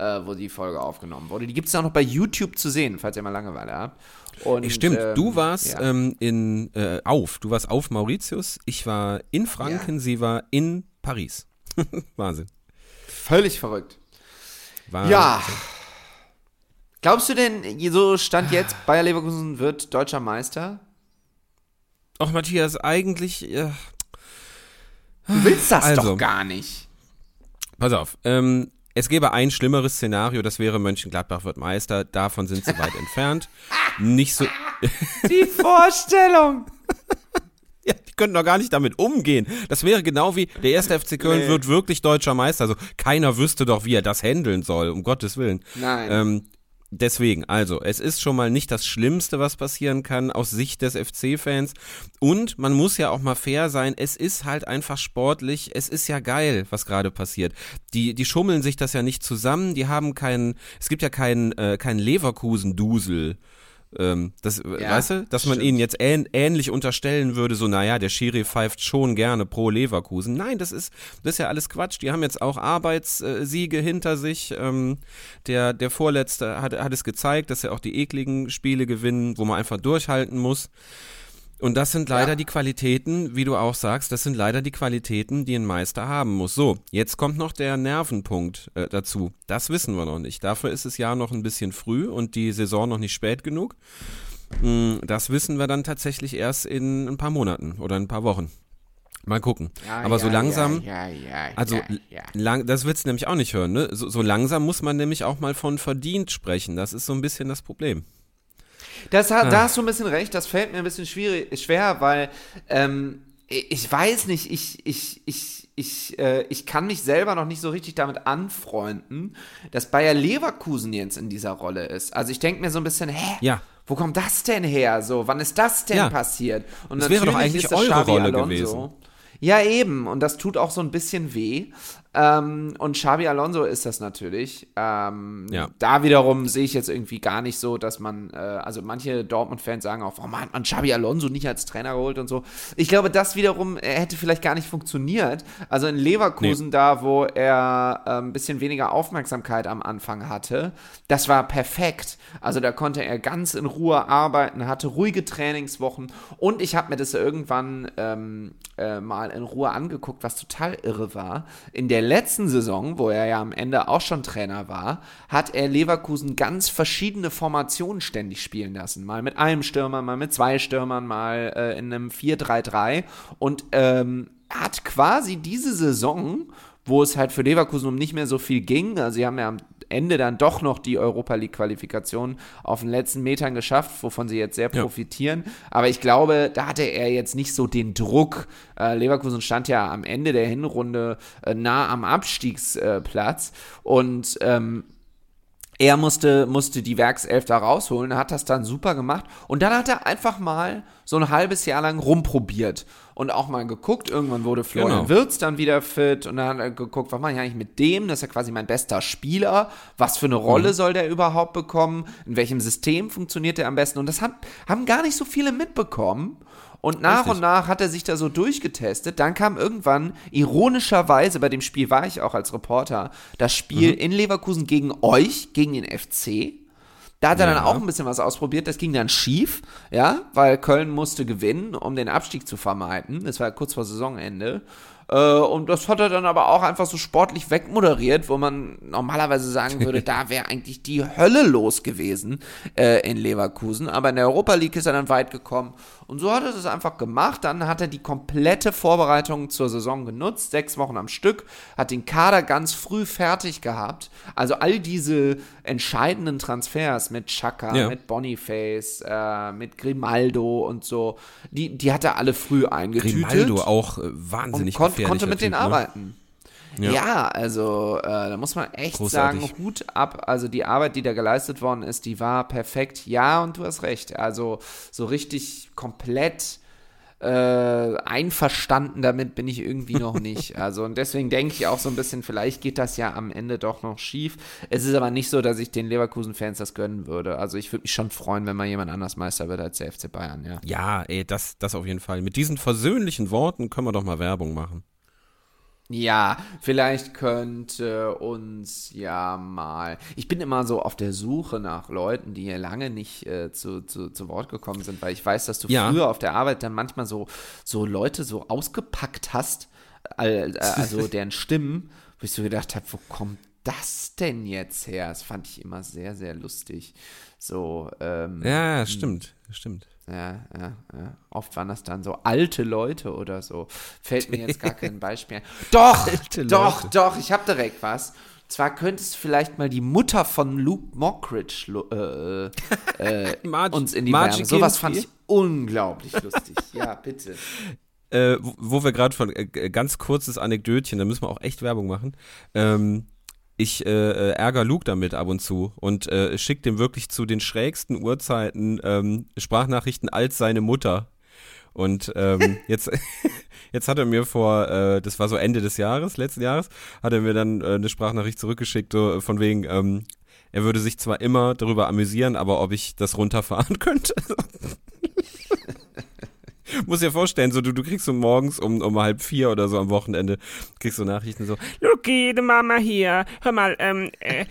Äh, wo die Folge aufgenommen wurde. Die gibt es auch noch bei YouTube zu sehen, falls ihr mal Langeweile habt. Und, Ey, Stimmt, ähm, du warst ja. ähm, in äh, auf, du warst auf Mauritius, ich war in Franken, sie war in Paris. [LAUGHS] Wahnsinn. völlig verrückt. Wahnsinn. Ja. Glaubst du denn, so stand jetzt, Bayer Leverkusen wird deutscher Meister? Ach Matthias, eigentlich, äh, Du willst das Also. doch gar nicht. pass auf, ähm, es gäbe ein schlimmeres Szenario, das wäre Mönchengladbach wird Meister, davon sind sie weit entfernt. Nicht so, [LAUGHS] Die Vorstellung. ja, die können doch gar nicht damit umgehen. Das wäre genau wie, der erste FC Köln Nee. wird wirklich deutscher Meister. Also keiner wüsste doch, wie er das handeln soll, um Gottes Willen. Nein. Ähm, deswegen, also, es ist schon mal nicht das Schlimmste, was passieren kann aus Sicht des FC-Fans. Und man muss ja auch mal fair sein, es ist halt einfach sportlich, es ist ja geil, was gerade passiert. Die, die schummeln sich das ja nicht zusammen, die haben keinen, es gibt ja keinen, äh, keinen Leverkusen-Dusel. Ähm, das, Ja, weißt du, dass man stimmt. ihnen jetzt ähn, ähnlich unterstellen würde, so, naja, der Schiri pfeift schon gerne pro Leverkusen. Nein, das ist, das ist ja alles Quatsch. Die haben jetzt auch Arbeitssiege hinter sich. Ähm, der, der Vorletzte hat, hat es gezeigt, dass er auch die ekligen Spiele gewinnen, wo man einfach durchhalten muss. Und das sind leider Ja. die Qualitäten, wie du auch sagst, das sind leider die Qualitäten, die ein Meister haben muss. So, jetzt kommt noch der Nervenpunkt äh, dazu. Das wissen wir noch nicht. Dafür ist das Jahr noch ein bisschen früh und die Saison noch nicht spät genug. Mm, Das wissen wir dann tatsächlich erst in ein paar Monaten oder ein paar Wochen. Mal gucken. Ja, Aber so ja, langsam, Ja, ja, ja, also ja, ja. lang, das wird's nämlich auch nicht hören. Ne? So, so langsam muss man nämlich auch mal von verdient sprechen. Das ist so ein bisschen das Problem. Das. Da hast du ein bisschen recht, das fällt mir ein bisschen schwierig, schwer, weil ähm, ich weiß nicht, ich, ich, ich, ich, äh, ich kann mich selber noch nicht so richtig damit anfreunden, dass Bayer Leverkusen jetzt in dieser Rolle ist. Also ich denke mir so ein bisschen, hä? Ja. Wo kommt das denn her? So, wann ist das denn Ja. passiert? Und Das wäre doch eigentlich eure Xabi Rolle Alonso. gewesen. Ja, eben. Und das tut auch so ein bisschen weh. Ähm, und Xabi Alonso ist das natürlich. Ähm, Ja. Da wiederum sehe ich jetzt irgendwie gar nicht so, dass man, äh, also manche Dortmund-Fans sagen auch, warum hat man Xabi Alonso nicht als Trainer geholt und so. Ich glaube, das wiederum äh, hätte vielleicht gar nicht funktioniert. Also in Leverkusen, da wo er äh, ein bisschen weniger Aufmerksamkeit am Anfang hatte, das war perfekt. Also da konnte er ganz in Ruhe arbeiten, hatte ruhige Trainingswochen und ich habe mir das irgendwann ähm, äh, mal in Ruhe angeguckt, was total irre war. In der letzten Saison, wo er ja am Ende auch schon Trainer war, hat er Leverkusen ganz verschiedene Formationen ständig spielen lassen. Mal mit einem Stürmer, mal mit zwei Stürmern, mal äh, in einem 4-3-3 und ähm, hat quasi diese Saison, wo es halt für Leverkusen um nicht mehr so viel ging, also sie haben ja am Ende dann doch noch die Europa League Qualifikation auf den letzten Metern geschafft, wovon sie jetzt sehr Ja. profitieren. Aber ich glaube, da hatte er jetzt nicht so den Druck. Äh, Leverkusen stand ja am Ende der Hinrunde äh, nah am Abstiegsplatz und ähm, er musste, musste die Werkself da rausholen, hat das dann super gemacht und dann hat er einfach mal so ein halbes Jahr lang rumprobiert und auch mal geguckt. Irgendwann wurde Florian Genau. Wirtz dann wieder fit und dann hat er geguckt, was mache ich eigentlich mit dem? Das ist ja quasi mein bester Spieler. Was für eine Rolle soll der überhaupt bekommen? In welchem System funktioniert der am besten? Und das hat, haben gar nicht so viele mitbekommen. Und nach Richtig. und nach hat er sich da so durchgetestet. Dann kam irgendwann, ironischerweise, bei dem Spiel war ich auch als Reporter, das Spiel Mhm. in Leverkusen gegen euch, gegen den FC. Da hat er dann Ja. auch ein bisschen was ausprobiert. Das ging dann schief, ja, weil Köln musste gewinnen, um den Abstieg zu vermeiden. Das war kurz vor Saisonende. Äh, und das hat er dann aber auch einfach so sportlich wegmoderiert, wo man normalerweise sagen [LAUGHS] würde, da wäre eigentlich die Hölle los gewesen äh, in Leverkusen. Aber in der Europa League ist er dann weit gekommen. Und so hat er das einfach gemacht. Dann hat er die komplette Vorbereitung zur Saison genutzt, sechs Wochen am Stück, hat den Kader ganz früh fertig gehabt. Also all diese entscheidenden Transfers mit Chaka, Ja. mit Boniface, äh, mit Grimaldo und so, die, die hat er alle früh eingetütet Grimaldo auch äh, und wahnsinnig kon gefährlicher konnte mit denen ne? arbeiten. Ja. Ja, also äh, da muss man echt Großartig. sagen, Hut ab. Also die Arbeit, die da geleistet worden ist, die war perfekt. Ja, und du hast recht. Also so richtig komplett äh, einverstanden damit bin ich irgendwie noch [LAUGHS] nicht. Also und deswegen denke ich auch so ein bisschen, vielleicht geht das ja am Ende doch noch schief. Es ist aber nicht so, dass ich den Leverkusen-Fans das gönnen würde. Also ich würde mich schon freuen, wenn mal jemand anders Meister wird als der FC Bayern, ja. Ja, ey, das, das auf jeden Fall. Mit diesen versöhnlichen Worten können wir doch mal Werbung machen. Ja, vielleicht könnte uns ja mal. Ich bin immer so auf der Suche nach Leuten, die hier lange nicht äh, zu, zu, zu Wort gekommen sind, weil ich weiß, dass du Ja. früher auf der Arbeit dann manchmal so, so Leute so ausgepackt hast, äh, also [LAUGHS] deren Stimmen, wo ich so gedacht habe, wo kommt das denn jetzt her? Das fand ich immer sehr, sehr lustig. So, ähm, Ja, stimmt, stimmt. Ja, ja, ja. Oft waren das dann so alte Leute oder so. Fällt mir jetzt gar kein [LAUGHS] Beispiel ein. Doch, doch, doch, ich habe direkt was. Zwar könntest du vielleicht mal die Mutter von Luke Mockridge äh, [LAUGHS] äh, uns in die Margie Wärme. Sowas fand ich unglaublich lustig. Ja, bitte. äh, wo, wo wir gerade von, äh, ganz kurzes Anekdötchen, da müssen wir auch echt Werbung machen. Ähm, ich äh, äh, ärgere Luke damit ab und zu und äh, schicke dem wirklich zu den schrägsten Uhrzeiten ähm, Sprachnachrichten als seine Mutter. Und ähm, [LAUGHS] jetzt, [LAUGHS] jetzt hat er mir vor, äh, das war so Ende des Jahres, letzten Jahres, hat er mir dann äh, eine Sprachnachricht zurückgeschickt, so von wegen, ähm, er würde sich zwar immer darüber amüsieren, aber ob ich das runterfahren [LAUGHS] könnte. Muss dir vorstellen, so du, du kriegst so morgens um, um halb vier oder so am Wochenende, kriegst so Nachrichten so, Luki, die Mama hier. Hör mal, ähm, äh,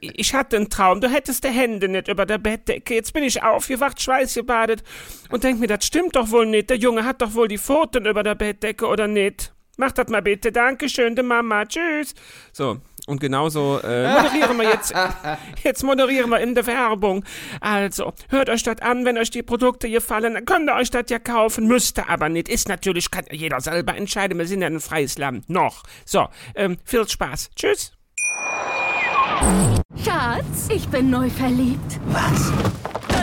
ich hatte einen Traum. Du hättest die Hände nicht über der Bettdecke. Jetzt bin ich aufgewacht, schweißgebadet und denk mir, das stimmt doch wohl nicht. Der Junge hat doch wohl die Pfoten über der Bettdecke, oder nicht? Mach das mal bitte. Dankeschön, die Mama. Tschüss. so. Und genauso, äh, Moderieren wir jetzt. [LAUGHS] Jetzt moderieren wir in der Werbung. Also, hört euch das an, wenn euch die Produkte gefallen, dann könnt ihr euch das ja kaufen. Müsst ihr aber nicht. Ist natürlich, kann jeder selber entscheiden. Wir sind ja ein freies Land. Noch. So, ähm, viel Spaß. Tschüss. Schatz, ich bin neu verliebt. Was?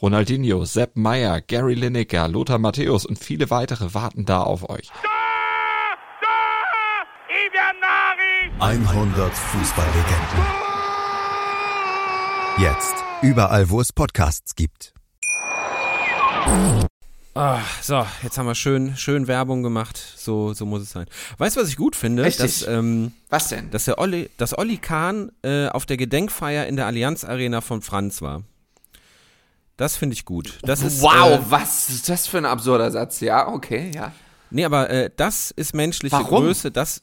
Ronaldinho, Sepp Meyer, Gary Lineker, Lothar Matthäus und viele weitere warten da auf euch. 100 Fußballlegenden. Jetzt überall, wo es Podcasts gibt. Ah, so, jetzt haben wir schön, schön Werbung gemacht. So, so muss es sein. Weißt du, was ich gut finde? Richtig. Dass, ähm, Was denn? dass der Olli, dass Olli Kahn äh, auf der Gedenkfeier in der Allianz Arena von Franz war. Das finde ich gut. Das ist, wow, Äh, was ist das für ein absurder Satz? Ja, okay, ja. nee, aber äh, das ist menschliche Warum? Größe. Das,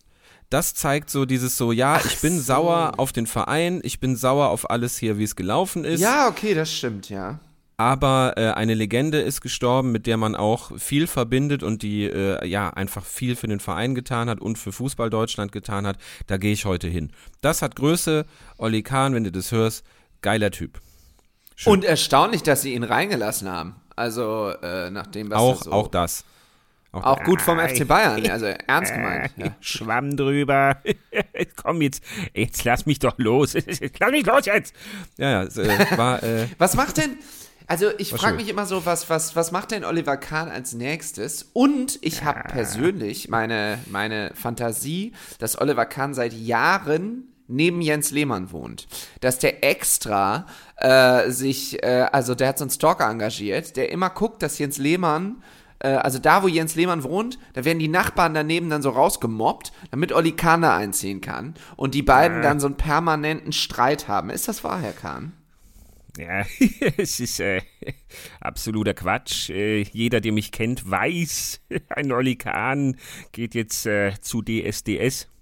das zeigt so dieses so, ja, ich bin sauer auf den Verein, ich bin sauer auf alles hier, wie es gelaufen ist. Ja, okay, das stimmt, ja. aber äh, eine Legende ist gestorben, mit der man auch viel verbindet und die äh, ja einfach viel für den Verein getan hat und für Fußball Deutschland getan hat. Da gehe ich heute hin. Das hat Größe. Olli Kahn, wenn du das hörst, geiler Typ. Schön. Und erstaunlich, dass sie ihn reingelassen haben. Also, äh, nachdem was auch so, auch das. auch gut vom FC Bayern, also [LAUGHS] ernst gemeint. Ja. Schwamm drüber. [LAUGHS] Komm jetzt, jetzt lass mich doch los. [LAUGHS] lass mich los jetzt. Ja, ja, es, äh, war äh, Was macht denn, also ich frage mich immer so, was, was, was macht denn Oliver Kahn als nächstes? Und ich habe persönlich meine, meine Fantasie, dass Oliver Kahn seit Jahren neben Jens Lehmann wohnt. Dass der extra äh, sich, äh, also der hat so einen Stalker engagiert, der immer guckt, dass Jens Lehmann äh, also da, wo Jens Lehmann wohnt, da werden die Nachbarn daneben dann so rausgemobbt, damit Olli Kahn da einziehen kann. Und die beiden dann so einen permanenten Streit haben. Ist das wahr, Herr Kahn? Ja, [LAUGHS] es ist äh, absoluter Quatsch. Äh, jeder, der mich kennt, weiß, [LAUGHS] ein Olli Kahn geht jetzt äh, zu DSDS äh,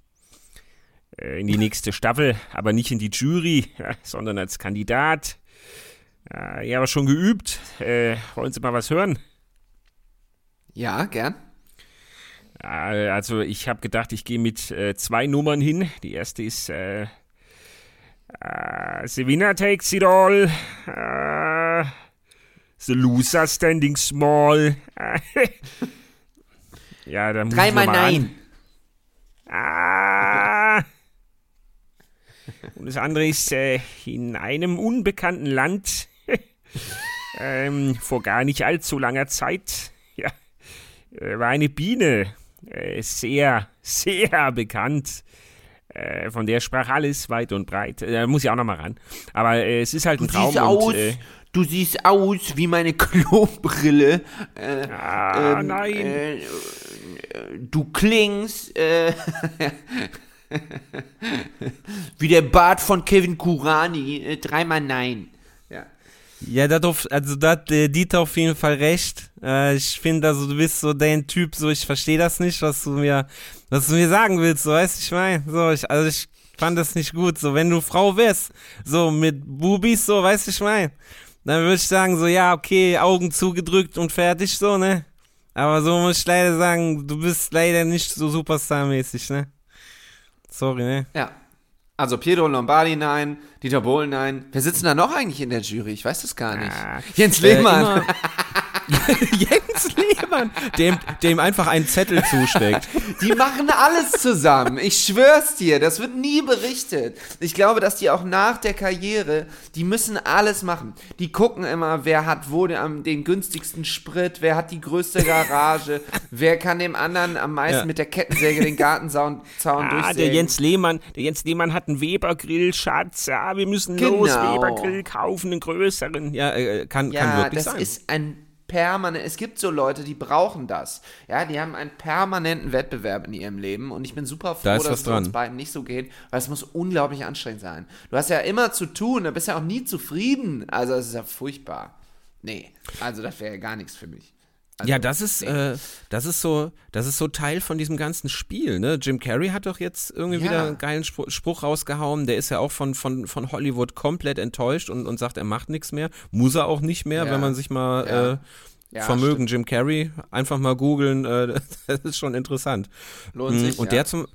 in die nächste Staffel, aber nicht in die Jury, sondern als Kandidat. Äh, ja, aber schon geübt. Äh, wollen Sie mal was hören? Ja, gern. Äh, Also ich habe gedacht, ich gehe mit äh, zwei Nummern hin. Die erste ist äh, äh, The Winner Takes It All. Äh, the Loser Standing Small. [LAUGHS] ja, da muss Dreimal nein. An. Ah. [LAUGHS] Und das andere ist äh, in einem unbekannten Land [LAUGHS] ähm, vor gar nicht allzu langer Zeit. [LAUGHS] Ja, äh, war eine Biene, äh, sehr, sehr bekannt. Äh, von der sprach alles weit und breit. Da muss ich auch noch mal ran. Aber äh, es ist halt ein Du Traum. siehst aus, und, äh, du siehst aus wie meine Klobrille. Äh, ah, ähm, nein. Äh, äh, du klingst äh, [LAUGHS] wie der Bart von Kevin Kurani. Äh, dreimal nein. Ja. Ja, dat auf, also dat äh, Dieter auf jeden Fall recht. Äh, ich finde, also du bist so dein Typ, so ich verstehe das nicht, was du mir, was du mir sagen willst, so weißt du, ich meine, so ich, also ich fand das nicht gut, so wenn du Frau wärst, so mit Bubis, so weißt du, ich meine, dann würde ich sagen, so ja, okay, Augen zugedrückt und fertig, so ne. Aber so muss ich leider sagen, du bist leider nicht so superstarmäßig, ne? Sorry, ne? Ja. Also Pietro Lombardi nein, Dieter Bohlen nein. Wer sitzt denn da noch eigentlich in der Jury? Ich weiß das gar nicht. Ah, Jens Äh, Lehmann. immer- [LAUGHS] [LAUGHS] Jens Lehmann, dem, dem einfach einen Zettel zusteckt. Die machen alles zusammen. Ich schwör's dir, das wird nie berichtet. Ich glaube, dass die auch nach der Karriere, die müssen alles machen. Die gucken immer, wer hat wo den, den günstigsten Sprit, wer hat die größte Garage, wer kann dem anderen am meisten Ja. mit der Kettensäge den Gartenzaun Zaun Ah, durchsägen. der Jens Lehmann, der Jens Lehmann hat einen Weber-Grill, Schatz. Ja, wir müssen Genau. los, Weber-Grill kaufen, einen größeren. Ja, äh, kann, kann Ja, wirklich das sein. ist ein permanent. Es gibt so Leute, die brauchen das. Ja, die haben einen permanenten Wettbewerb in ihrem Leben und ich bin super froh, Da dass es uns dran. beiden nicht so geht, weil es muss unglaublich anstrengend sein. Du hast ja immer zu tun, du bist ja auch nie zufrieden. Also es ist ja furchtbar. Nee, also das wäre ja gar nichts für mich. Also, ja, das ist, äh, das ist so, das ist so Teil von diesem ganzen Spiel, ne? Jim Carrey hat doch jetzt irgendwie Ja. wieder einen geilen Spruch, Spruch rausgehauen. Der ist ja auch von, von, von Hollywood komplett enttäuscht und, und sagt, er macht nichts mehr. Muss er auch nicht mehr, Ja. wenn man sich mal Ja. äh, Ja, Vermögen Jim Carrey einfach mal googeln. Äh, [LAUGHS] das ist schon interessant. Lohnt Mm, sich, Und der zum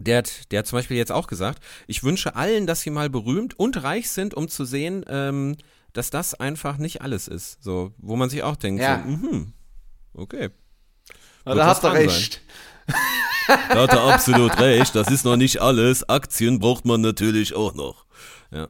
der hat, der hat zum Beispiel jetzt auch gesagt, ich wünsche allen, dass sie mal berühmt und reich sind, um zu sehen, ähm, dass das einfach nicht alles ist. So, wo man sich auch denkt, Ja. so, mhm, okay. Wird da hast du recht. [LAUGHS] Da hat er absolut recht, das ist noch nicht alles. Aktien braucht man natürlich auch noch. Ja.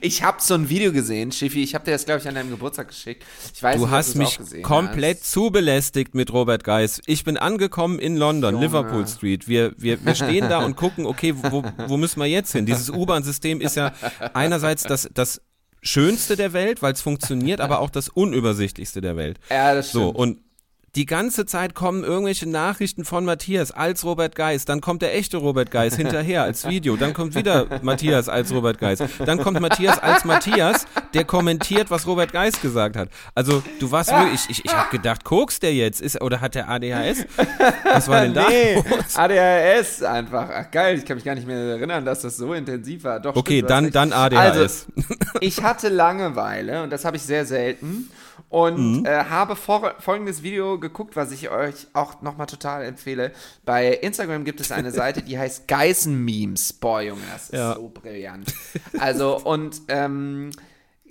Ich habe so ein Video gesehen, Schiffi, ich habe dir das, glaube ich, an deinem Geburtstag geschickt. Ich weiß Du nicht, hast mich komplett hast. zu belästigt mit Robert Geis. Ich bin angekommen in London, Junge. Liverpool Street. Wir, wir, wir stehen da und gucken, okay, wo, wo müssen wir jetzt hin? Dieses U-Bahn-System ist ja einerseits das, das Schönste der Welt, weil es funktioniert, aber auch das Unübersichtlichste der Welt. Ja, das stimmt. So, und die ganze Zeit kommen irgendwelche Nachrichten von Matthias als Robert Geis, dann kommt der echte Robert Geis hinterher als Video, dann kommt wieder Matthias als Robert Geis, dann kommt Matthias als Matthias, der kommentiert, was Robert Geis gesagt hat. Also du warst wirklich, ich, ich, ich habe gedacht, kokst der jetzt, ist, oder hat der ADHS? Was war denn da? Nee, los? ADHS einfach. Ach geil, ich kann mich gar nicht mehr erinnern, dass das so intensiv war. Doch, Okay, stimmt, dann, dann ADHS. Also, ich hatte Langeweile und das habe ich sehr selten und Mhm. äh, habe vor, folgendes Video geguckt, was ich euch auch nochmal total empfehle. Bei Instagram gibt es eine Seite, die heißt [LAUGHS] Geißen-Memes. Boah, Junge, das ist Ja. so brillant. Also, und ähm,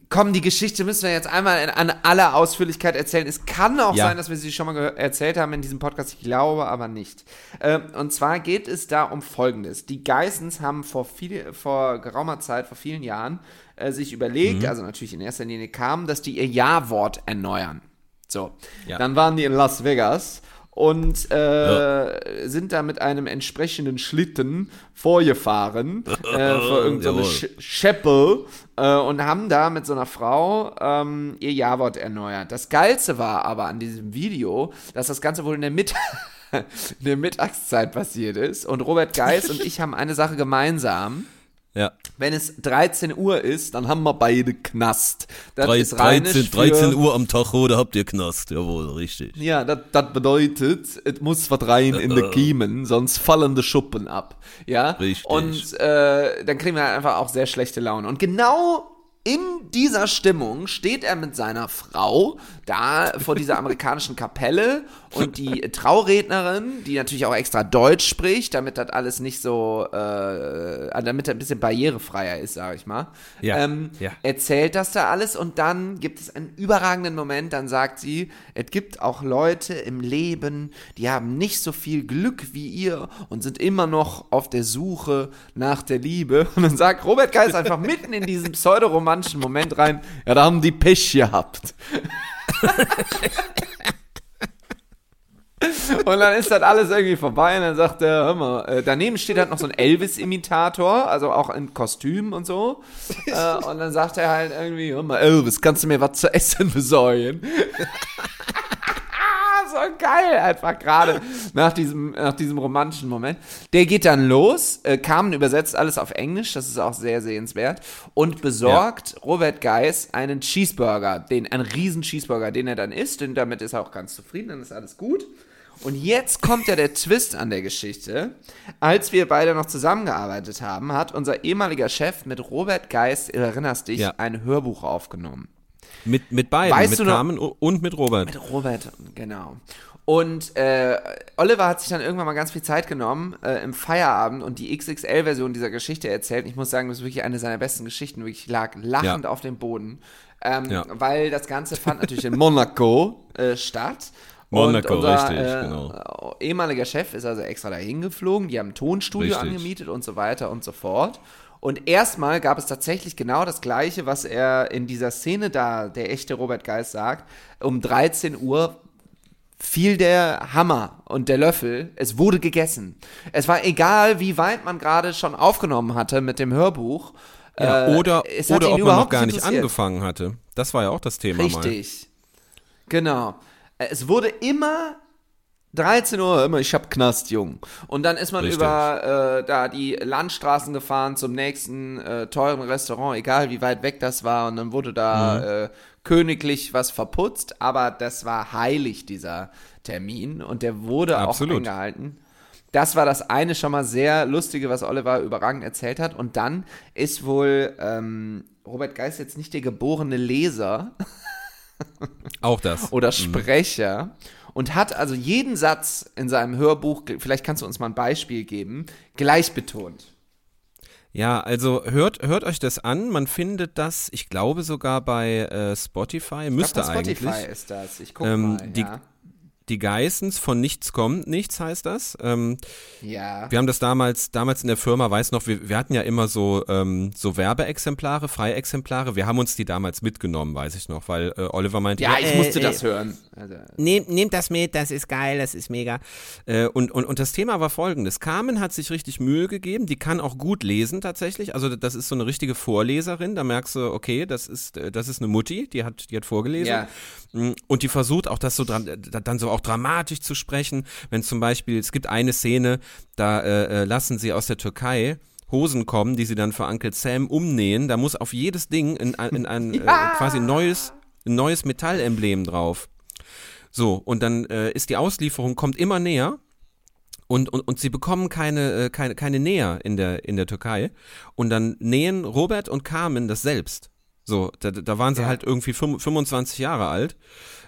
komm, die Geschichte müssen wir jetzt einmal in, an aller Ausführlichkeit erzählen. Es kann auch Ja. sein, dass wir sie schon mal erzählt haben in diesem Podcast. Ich glaube aber nicht. Ähm, und zwar geht es da um Folgendes. Die Geissens haben vor, viel, vor geraumer Zeit, vor vielen Jahren, äh, sich überlegt, Mhm. also natürlich in erster Linie kam, dass die ihr Ja-Wort erneuern. So, Ja. dann waren die in Las Vegas und äh, sind da mit einem entsprechenden Schlitten vorgefahren [LAUGHS] äh, vor irgendeine. Sch Scheppel äh, und haben da mit so einer Frau ähm, ihr Ja-Wort erneuert. Das Geilste war aber an diesem Video, dass das Ganze wohl in der Mitte [LAUGHS] in der Mittagszeit passiert ist und Robert Geis und ich haben eine Sache gemeinsam. Ja. Wenn es 13 Uhr ist, dann haben wir beide Knast. Das Drei- ist rheinisch 13, für- 13 Uhr am Tag, oder habt ihr Knast? Jawohl, richtig. Ja, das bedeutet, es muss verdrehen in den Kiemen, sonst fallen die Schuppen ab. Ja, Richtig. Und äh, dann kriegen wir halt einfach auch sehr schlechte Laune. Und genau in dieser Stimmung steht er mit seiner Frau da vor dieser amerikanischen Kapelle und die Traurednerin, die natürlich auch extra Deutsch spricht, damit das alles nicht so, äh, damit er ein bisschen barrierefreier ist, sag ich mal, Ja, ähm, ja. erzählt das da alles und dann gibt es einen überragenden Moment, dann sagt sie, es gibt auch Leute im Leben, die haben nicht so viel Glück wie ihr und sind immer noch auf der Suche nach der Liebe. Und dann sagt Robert Geis einfach mitten in diesen pseudoromantischen Moment rein, ja, da haben die Pech gehabt. [LAUGHS] Und dann ist das alles irgendwie vorbei und dann sagt er, hör mal, äh, daneben steht halt noch so ein Elvis-Imitator, also auch in Kostüm und so. [LAUGHS] Äh, und dann sagt er halt irgendwie, hör mal, Elvis, kannst du mir was zu essen besorgen? [LAUGHS] so geil, einfach gerade nach diesem, nach diesem romantischen Moment. Der geht dann los, äh, Carmen übersetzt alles auf Englisch, das ist auch sehr sehenswert, und besorgt Robert Geis einen Cheeseburger, den, einen riesen Cheeseburger, den er dann isst, und damit ist er auch ganz zufrieden, dann ist alles gut. Und jetzt kommt ja der Twist an der Geschichte. Als wir beide noch zusammengearbeitet haben, hat unser ehemaliger Chef mit Robert Geis, du erinnerst dich, Ja. ein Hörbuch aufgenommen. Mit, mit beiden, Weißt mit Carmen und mit Robert. Mit Robert, genau. Und äh, Oliver hat sich dann irgendwann mal ganz viel Zeit genommen äh, im Feierabend und die XXL-Version dieser Geschichte erzählt. Ich muss sagen, das ist wirklich eine seiner besten Geschichten. Wirklich lag lachend Ja. auf dem Boden. Ähm, Ja. Weil das Ganze fand natürlich in Monaco [LAUGHS] äh, statt. Monaco, und unser, richtig, äh, genau. ehemaliger Chef ist also extra dahin geflogen. Die haben ein Tonstudio Richtig. angemietet und so weiter und so fort. Und erstmal gab es tatsächlich genau das Gleiche, was er in dieser Szene da, der echte Robert Geist sagt. Um 13 Uhr fiel der Hammer und der Löffel. Es wurde gegessen. Es war egal, wie weit man gerade schon aufgenommen hatte mit dem Hörbuch. Ja, Äh, oder hat oder ob man noch gar nicht angefangen hatte. Das war ja auch das Thema mal. Richtig. Genau. Äh, Es wurde immer 13 Uhr, immer, ich hab Knast, Jung. Und dann ist man Richtig. über äh, da die Landstraßen gefahren zum nächsten äh, teuren Restaurant, egal wie weit weg das war. Und dann wurde da Mhm. äh, königlich was verputzt, aber das war heilig, dieser Termin. Und der wurde auch Absolut. eingehalten. Das war das eine schon mal sehr lustige, was Oliver überragend erzählt hat. Und dann ist wohl ähm, Robert Geist jetzt nicht der geborene Leser, Auch das. [LAUGHS] oder Sprecher und hat also jeden Satz in seinem Hörbuch, vielleicht kannst du uns mal ein Beispiel geben, gleich betont. Ja, also hört, hört euch das an. Man findet das, ich glaube sogar bei äh, Spotify. Müsste ich glaub, bei Spotify eigentlich. ist das. Ich guck Ähm, mal, die- ja. Die Geissens von nichts kommt nichts heißt das. Ähm, Ja. wir haben das damals, damals in der Firma, weiß noch, wir, wir hatten ja immer so, ähm, so Werbeexemplare, Freiexemplare. Wir haben uns die damals mitgenommen, weiß ich noch, weil äh, Oliver meinte, Ja, ich äh, musste äh, das hören. Also, Nehmt, nehmt das mit, das ist geil, das ist mega. Äh, und, und, und das Thema war folgendes. Carmen hat sich richtig Mühe gegeben, die kann auch gut lesen tatsächlich. Also das ist so eine richtige Vorleserin, da merkst du, okay, das ist, äh, das ist eine Mutti, die hat, die hat vorgelesen. Ja. Mm, Und die versucht auch das so dran, äh, dann so auch dramatisch zu sprechen. Wenn zum Beispiel, es gibt eine Szene, da äh, äh, lassen sie aus der Türkei Hosen kommen, die sie dann für Uncle Sam umnähen. Da muss auf jedes Ding in, ein- in ein äh, [LAUGHS] quasi neues, ein neues Metallemblem drauf. So, und dann äh, ist die Auslieferung, kommt immer näher. Und, und, und sie bekommen keine, äh, keine, keine Näher in der, in der Türkei. Und dann nähen Robert und Carmen das selbst. So, da, da waren sie Ja. halt irgendwie fünf- 25 Jahre alt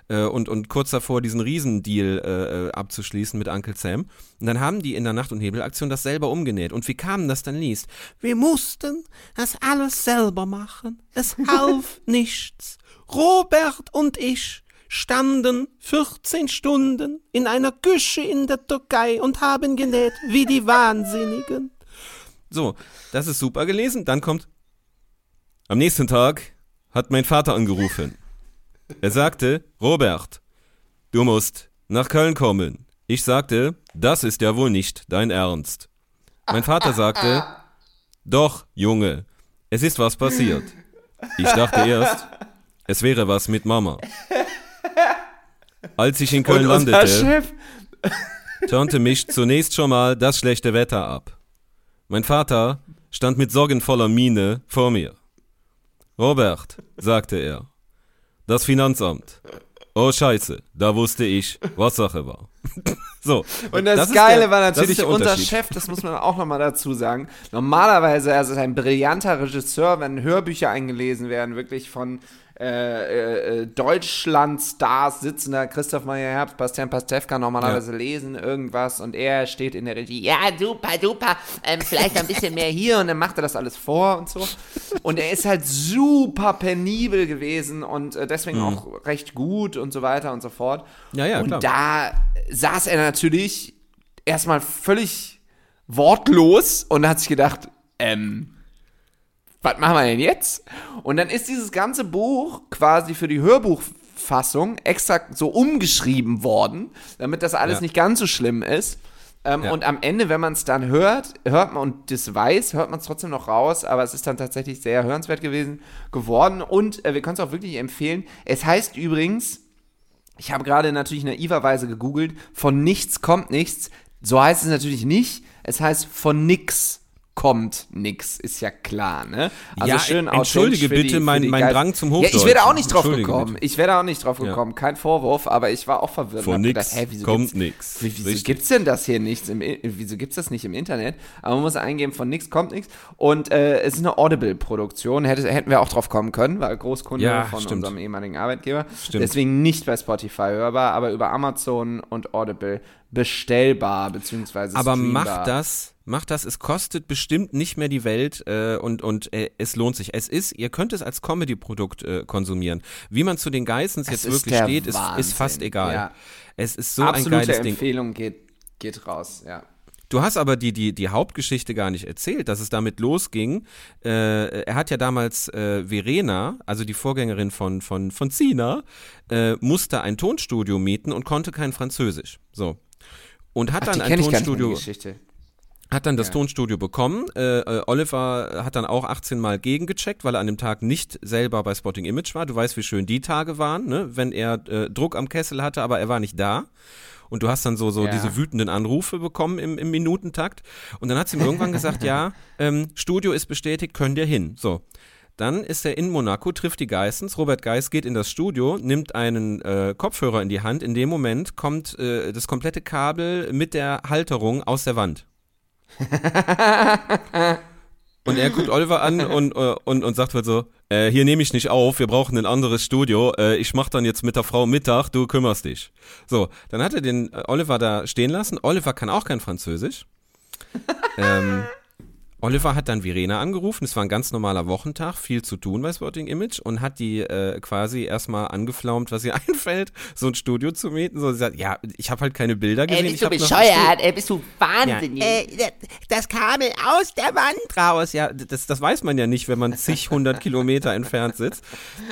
äh, und, und kurz davor, diesen Riesendeal äh, äh, abzuschließen mit Uncle Sam. Und dann haben die in der Nacht- und Nebelaktion das selber umgenäht. Und wie Carmen das dann liest, wir mussten das alles selber machen. Es [LAUGHS] half nichts. Robert und ich standen 14 Stunden in einer Küche in der Türkei und haben genäht wie die Wahnsinnigen. So, das ist super gelesen. Dann kommt, am nächsten Tag hat mein Vater angerufen. Er sagte, Robert, du musst nach Köln kommen. Ich sagte, das ist ja wohl nicht dein Ernst. Mein Vater sagte, doch, Junge, es ist was passiert. Ich dachte erst, es wäre was mit Mama. Als ich in Köln landete, turnte mich zunächst schon mal das schlechte Wetter ab. Mein Vater stand mit sorgenvoller Miene vor mir. Robert, sagte er, das Finanzamt. Oh Scheiße, da wusste ich, was Sache war. [LAUGHS] so. Und das, ist Geile der- war das natürlich, unser. Chef, das muss man auch nochmal dazu sagen. Normalerweise, also ist ein brillanter Regisseur, wenn Hörbücher eingelesen werden, wirklich von äh, äh, Deutschland-Stars sitzen da, Christoph Meyer-Herbst, Bastian Pastewka normalerweise lesen irgendwas und er steht in der Regie, ja, super, super, ähm, vielleicht ein bisschen mehr hier und dann macht er das alles vor und so. Und er ist halt super penibel gewesen und äh, deswegen auch recht gut und so weiter und so fort. Mhm. Ja, ja, und klar. da saß er natürlich erstmal völlig wortlos und hat sich gedacht, ähm, was machen wir denn jetzt? Und dann ist dieses ganze Buch quasi für die Hörbuchfassung extra so umgeschrieben worden, damit das alles Ja. nicht ganz so schlimm ist. Ähm, Ja. Und am Ende, wenn man es dann hört, hört man und das weiß, hört man es trotzdem noch raus, aber es ist dann tatsächlich sehr hörenswert gewesen geworden. Und äh, wir können es auch wirklich empfehlen. Es heißt übrigens, ich habe gerade natürlich naiverweise gegoogelt, von nichts kommt nichts. So heißt es natürlich nicht. Es heißt von nix kommt nix, ist ja klar, ne? Also Ja, schön entschuldige bitte die, mein- mein Drang zum Ja, ich wäre Hochdeutschen. auch nicht drauf gekommen. bitte. Ich wäre auch nicht drauf Ja. gekommen. Kein Vorwurf, aber ich war auch verwirrt. Von nix gedacht, hä, wieso kommt nix. Wie, wieso Richtig. gibt's denn das hier nichts im, wieso gibt's das nicht im Internet? Aber man muss eingeben, von nix kommt nichts. Und äh, es ist eine Audible-Produktion. Hätte, hätten wir auch drauf kommen können, weil Großkunde Ja, von stimmt. unserem ehemaligen Arbeitgeber. Stimmt. Deswegen nicht bei Spotify hörbar, aber über Amazon und Audible bestellbar, beziehungsweise Aber streambar. macht das, macht das, es kostet bestimmt nicht mehr die Welt äh, und, und äh, es lohnt sich. Es ist, ihr könnt es als Comedy-Produkt äh, konsumieren. Wie man zu den Geissens jetzt wirklich steht, ist, ist fast egal. Ja. Es ist so Absolute ein geiles Ding. Empfehlung geht, geht raus, ja. Du hast aber die, die, die Hauptgeschichte gar nicht erzählt, dass es damit losging. Äh, er hat ja damals äh, Verena, also die Vorgängerin von, von, von Sina, äh, musste ein Tonstudio mieten und konnte kein Französisch. So. Und hat Ach, dann ein Tonstudio. Hat dann das Ja. Tonstudio bekommen. Äh, äh, Oliver hat dann auch 18 Mal gegengecheckt, weil er an dem Tag nicht selber bei Spotting Image war. Du weißt, wie schön die Tage waren, ne? wenn er äh, Druck am Kessel hatte, aber er war nicht da. Und du hast dann so, so Ja. diese wütenden Anrufe bekommen im, im Minutentakt. Und dann hat sie ihm irgendwann gesagt, [LAUGHS] ja, ähm, Studio ist bestätigt, könnt ihr hin. So. Dann ist er in Monaco, trifft die Geissens. Robert Geiss geht in das Studio, nimmt einen äh, Kopfhörer in die Hand. In dem Moment kommt äh, das komplette Kabel mit der Halterung aus der Wand. [LAUGHS] Und er guckt Oliver an und, äh, und, und sagt halt so, äh, hier nehme ich nicht auf, wir brauchen ein anderes Studio, äh, ich mach dann jetzt mit der Frau Mittag, du kümmerst dich. So, dann hat er den äh, Oliver da stehen lassen. Oliver kann auch kein Französisch. [LAUGHS] ähm, Oliver hat dann Verena angerufen, es war ein ganz normaler Wochentag, viel zu tun bei Sporting Image und hat die äh, quasi erstmal angeflaumt, was ihr [LAUGHS] einfällt, so ein Studio zu mieten. So, sie sagt, ja, ich habe halt keine Bilder gesehen. Ey, bist ich du bescheuert? Ey, bist du ja, wahnsinnig? äh, das Kabel aus der Wand raus. Ja, das, das weiß man ja nicht, wenn man zig hundert Kilometer entfernt sitzt.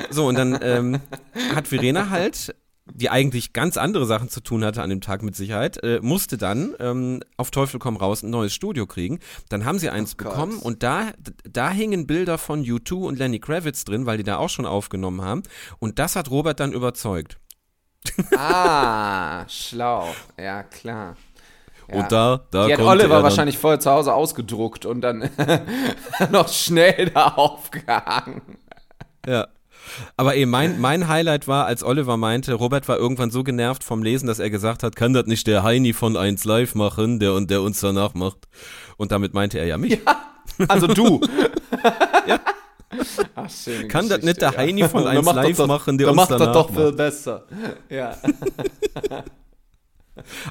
So, und dann ähm, hat Verena halt, die eigentlich ganz andere Sachen zu tun hatte an dem Tag mit Sicherheit, äh, musste dann ähm, auf Teufel komm raus ein neues Studio kriegen. Dann haben sie eins Gott. bekommen und da, da hingen Bilder von U2 und Lenny Kravitz drin, weil die da auch schon aufgenommen haben. Und das hat Robert dann überzeugt. [LAUGHS] Ah, schlau. Ja, klar. Ja. Und da, da Die hat er Oliver wahrscheinlich vorher zu Hause ausgedruckt und dann [LAUGHS] noch schnell da aufgehangen. Ja. Aber eben mein, mein Highlight war, als Oliver meinte, Robert war irgendwann so genervt vom Lesen, dass er gesagt hat, kann das nicht der Heini von 1 Live machen, der der uns danach macht. Und damit meinte er ja mich. Also du. [LAUGHS] Ach, schöne Kann das nicht der ja. Heini von Dann 1 macht das Live doch- machen, der uns macht danach das doch viel macht. besser. Ja. [LAUGHS]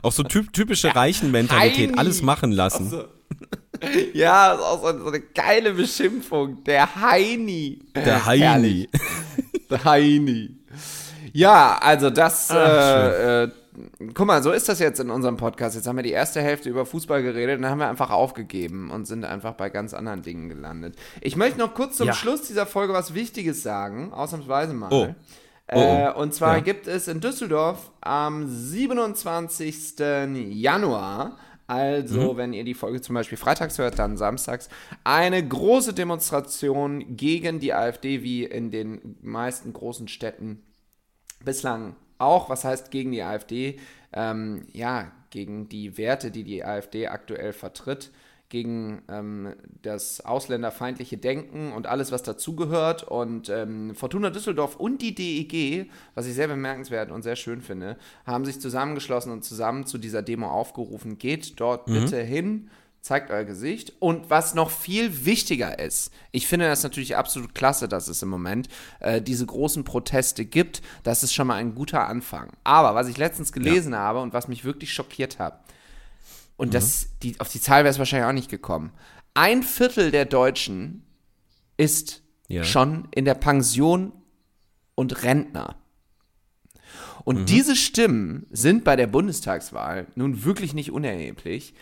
Auch so typ, typische Reichenmentalität, alles machen lassen. So. [LAUGHS] Ja, ist auch so, so eine geile Beschimpfung. Der Heini. Der Heini. Der Heini. Ja, also das, äh, äh, guck mal, so ist das jetzt in unserem Podcast. Jetzt haben wir die erste Hälfte über Fußball geredet und dann haben wir einfach aufgegeben und sind einfach bei ganz anderen Dingen gelandet. Ich möchte noch kurz zum Ja. Schluss dieser Folge was Wichtiges sagen, ausnahmsweise mal. Oh. Äh, Oh, oh. und zwar Ja. gibt es in Düsseldorf am 27. Januar, also Mhm. wenn ihr die Folge zum Beispiel freitags hört, dann samstags, eine große Demonstration gegen die AfD, wie in den meisten großen Städten bislang auch. Was heißt gegen die AfD? Ähm, ja, gegen die Werte, die die AfD aktuell vertritt, gegen ähm, das ausländerfeindliche Denken und alles, was dazugehört. Und ähm, Fortuna Düsseldorf und die DEG, was ich sehr bemerkenswert und sehr schön finde, haben sich zusammengeschlossen und zusammen zu dieser Demo aufgerufen. Geht dort bitte hin, zeigt euer Gesicht. Und was noch viel wichtiger ist, ich finde das natürlich absolut klasse, dass es im Moment äh, diese großen Proteste gibt. Das ist schon mal ein guter Anfang. Aber was ich letztens gelesen habe und was mich wirklich schockiert hat, und das, die, auf die Zahl wäre es wahrscheinlich auch nicht gekommen. Ein Viertel der Deutschen ist Ja. schon in der Pension und Rentner. Und diese Stimmen sind bei der Bundestagswahl nun wirklich nicht unerheblich.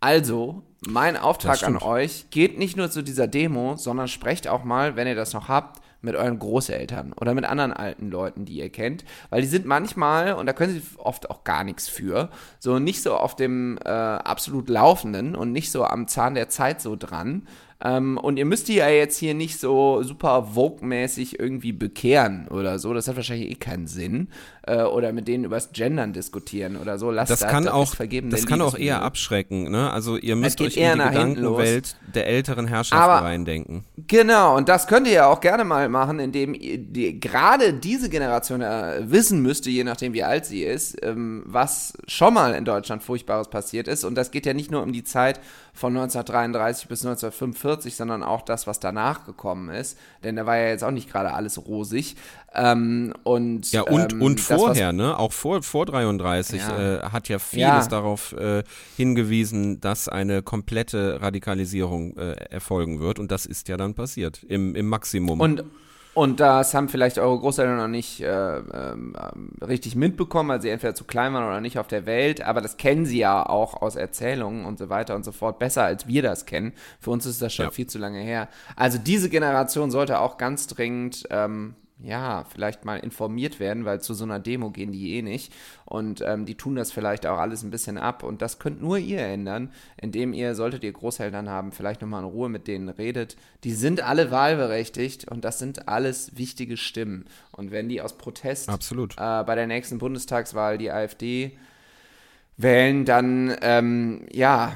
Also, mein Auftrag an euch, geht nicht nur zu dieser Demo, sondern sprecht auch mal, wenn ihr das noch habt, mit euren Großeltern oder mit anderen alten Leuten, die ihr kennt, weil die sind manchmal, und da können sie oft auch gar nichts für, so nicht so auf dem äh, absolut Laufenden und nicht so am Zahn der Zeit so dran. Ähm, und ihr müsst die ja jetzt hier nicht so super Vogue-mäßig irgendwie bekehren oder so. Das hat wahrscheinlich eh keinen Sinn. Äh, oder mit denen übers Gendern diskutieren oder so. Lasst Das kann ist auch, vergebene das kann auch eher abschrecken, ne? Also ihr müsst euch eher in die Gedankenwelt der älteren Herrschaften Aber- reindenken. Genau, und das könnt ihr ja auch gerne mal machen, indem ihr die, gerade diese Generation äh, wissen müsste, je nachdem wie alt sie ist, ähm, was schon mal in Deutschland Furchtbares passiert ist. Und das geht ja nicht nur um die Zeit von 1933 bis 1945, sondern auch das, was danach gekommen ist. Denn da war ja jetzt auch nicht gerade alles rosig. Ähm, und, Ja, und, ähm, und das, vorher, ne? Auch vor, vor 33 Ja. äh, hat ja vieles Ja. darauf äh, hingewiesen, dass eine komplette Radikalisierung äh, erfolgen wird. Und das ist ja dann passiert, im, im Maximum. Und, und das haben vielleicht eure Großeltern noch nicht äh, ähm, richtig mitbekommen, weil sie entweder zu klein waren oder nicht auf der Welt. Aber das kennen sie ja auch aus Erzählungen und so weiter und so fort besser, als wir das kennen. Für uns ist das schon Ja. viel zu lange her. Also diese Generation sollte auch ganz dringend. Ähm, ja, vielleicht mal informiert werden, weil zu so einer Demo gehen die eh nicht. Und ähm, die tun das vielleicht auch alles ein bisschen ab. Und das könnt nur ihr ändern, indem ihr, solltet ihr Großeltern haben, vielleicht nochmal in Ruhe mit denen redet. Die sind alle wahlberechtigt und das sind alles wichtige Stimmen. Und wenn die aus Protest Absolut. äh, bei der nächsten Bundestagswahl die AfD wählen, dann ähm, ja,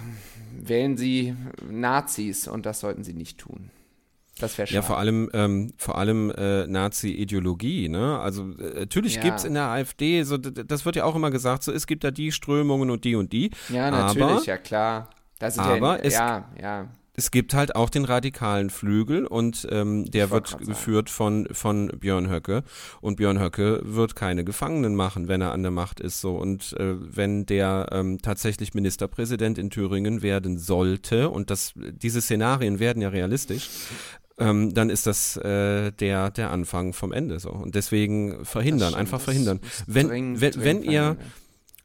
wählen sie Nazis und das sollten sie nicht tun. Das wäre schade. Ja, vor allem, ähm, vor allem äh, Nazi-Ideologie, ne? Also äh, natürlich Ja. gibt's in der AfD, so das wird ja auch immer gesagt, so es gibt da die Strömungen und die und die. Ja, natürlich, aber, ja klar. Aber ja, es- ja, ja. Es gibt halt auch den radikalen Flügel und ähm, der wird geführt von, von Björn Höcke. Und Björn Höcke wird keine Gefangenen machen, wenn er an der Macht ist. So. Und äh, wenn der ähm, tatsächlich Ministerpräsident in Thüringen werden sollte, und das, diese Szenarien werden ja realistisch, ähm, dann ist das äh, der, der Anfang vom Ende. So. Und deswegen verhindern, stimmt, einfach verhindern. Wenn, dringend, wenn, dringend wenn ihr verhindern.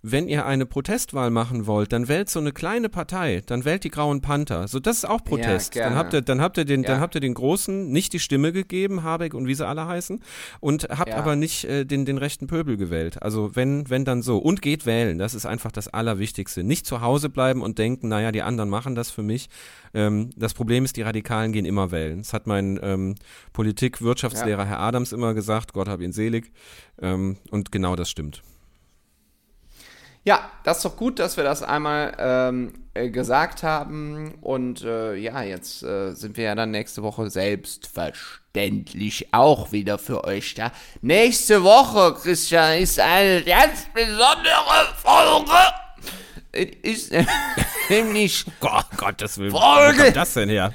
Wenn ihr eine Protestwahl machen wollt, dann wählt so eine kleine Partei, dann wählt die Grauen Panther. So, das ist auch Protest. gerne. dann habt ihr, dann habt ihr den, Ja. dann habt ihr den Großen nicht die Stimme gegeben, Habeck und wie sie alle heißen, und habt Ja. aber nicht äh, den, den rechten Pöbel gewählt. Also wenn, wenn dann so. Und geht wählen. Das ist einfach das Allerwichtigste. Nicht zu Hause bleiben und denken, naja, die anderen machen das für mich. Ähm, das Problem ist, die Radikalen gehen immer wählen. Das hat mein ähm, Politik-Wirtschaftslehrer Herr Adams immer gesagt. Gott hab ihn selig. Ähm, und genau das stimmt. Ja, das ist doch gut, dass wir das einmal ähm, äh, gesagt haben. Und äh, ja, jetzt äh, sind wir ja dann nächste Woche selbstverständlich auch wieder für euch da. Nächste Woche, Christian, ist eine ganz besondere Folge. Es ist [LAUGHS] nämlich Gott, Gottes Willen. Folge. Wo kommt das denn her?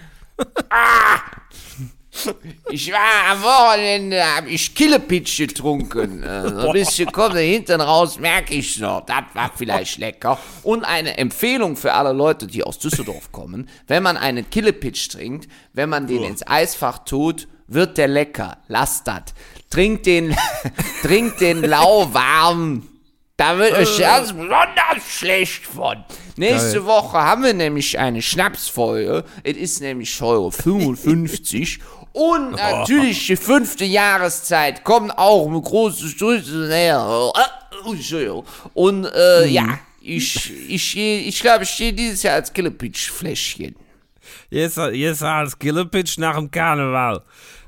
Ich war am Wochenende, habe ich Killepitch getrunken. Äh, so ein bisschen kommt hinten raus, merke ich noch. Das war vielleicht lecker. Und eine Empfehlung für alle Leute, die aus Düsseldorf kommen. Wenn man einen Killepitch trinkt, wenn man den ins Eisfach tut, wird der lecker. Lasst das. Trinkt den, [LAUGHS] trinkt den lauwarm. Da wird euch ganz besonders schlecht von. Nächste Woche haben wir nämlich eine Schnapsfolge. Es ist nämlich Folge 55. Und natürlich die fünfte Jahreszeit kommt auch mit Stützen näher. Äh, Entschuldigung. Und äh, ja, ich, ich, ich glaube, ich stehe dieses Jahr als Killepitch-Fläschchen. Jetzt, jetzt als Killepitch nach dem Karneval.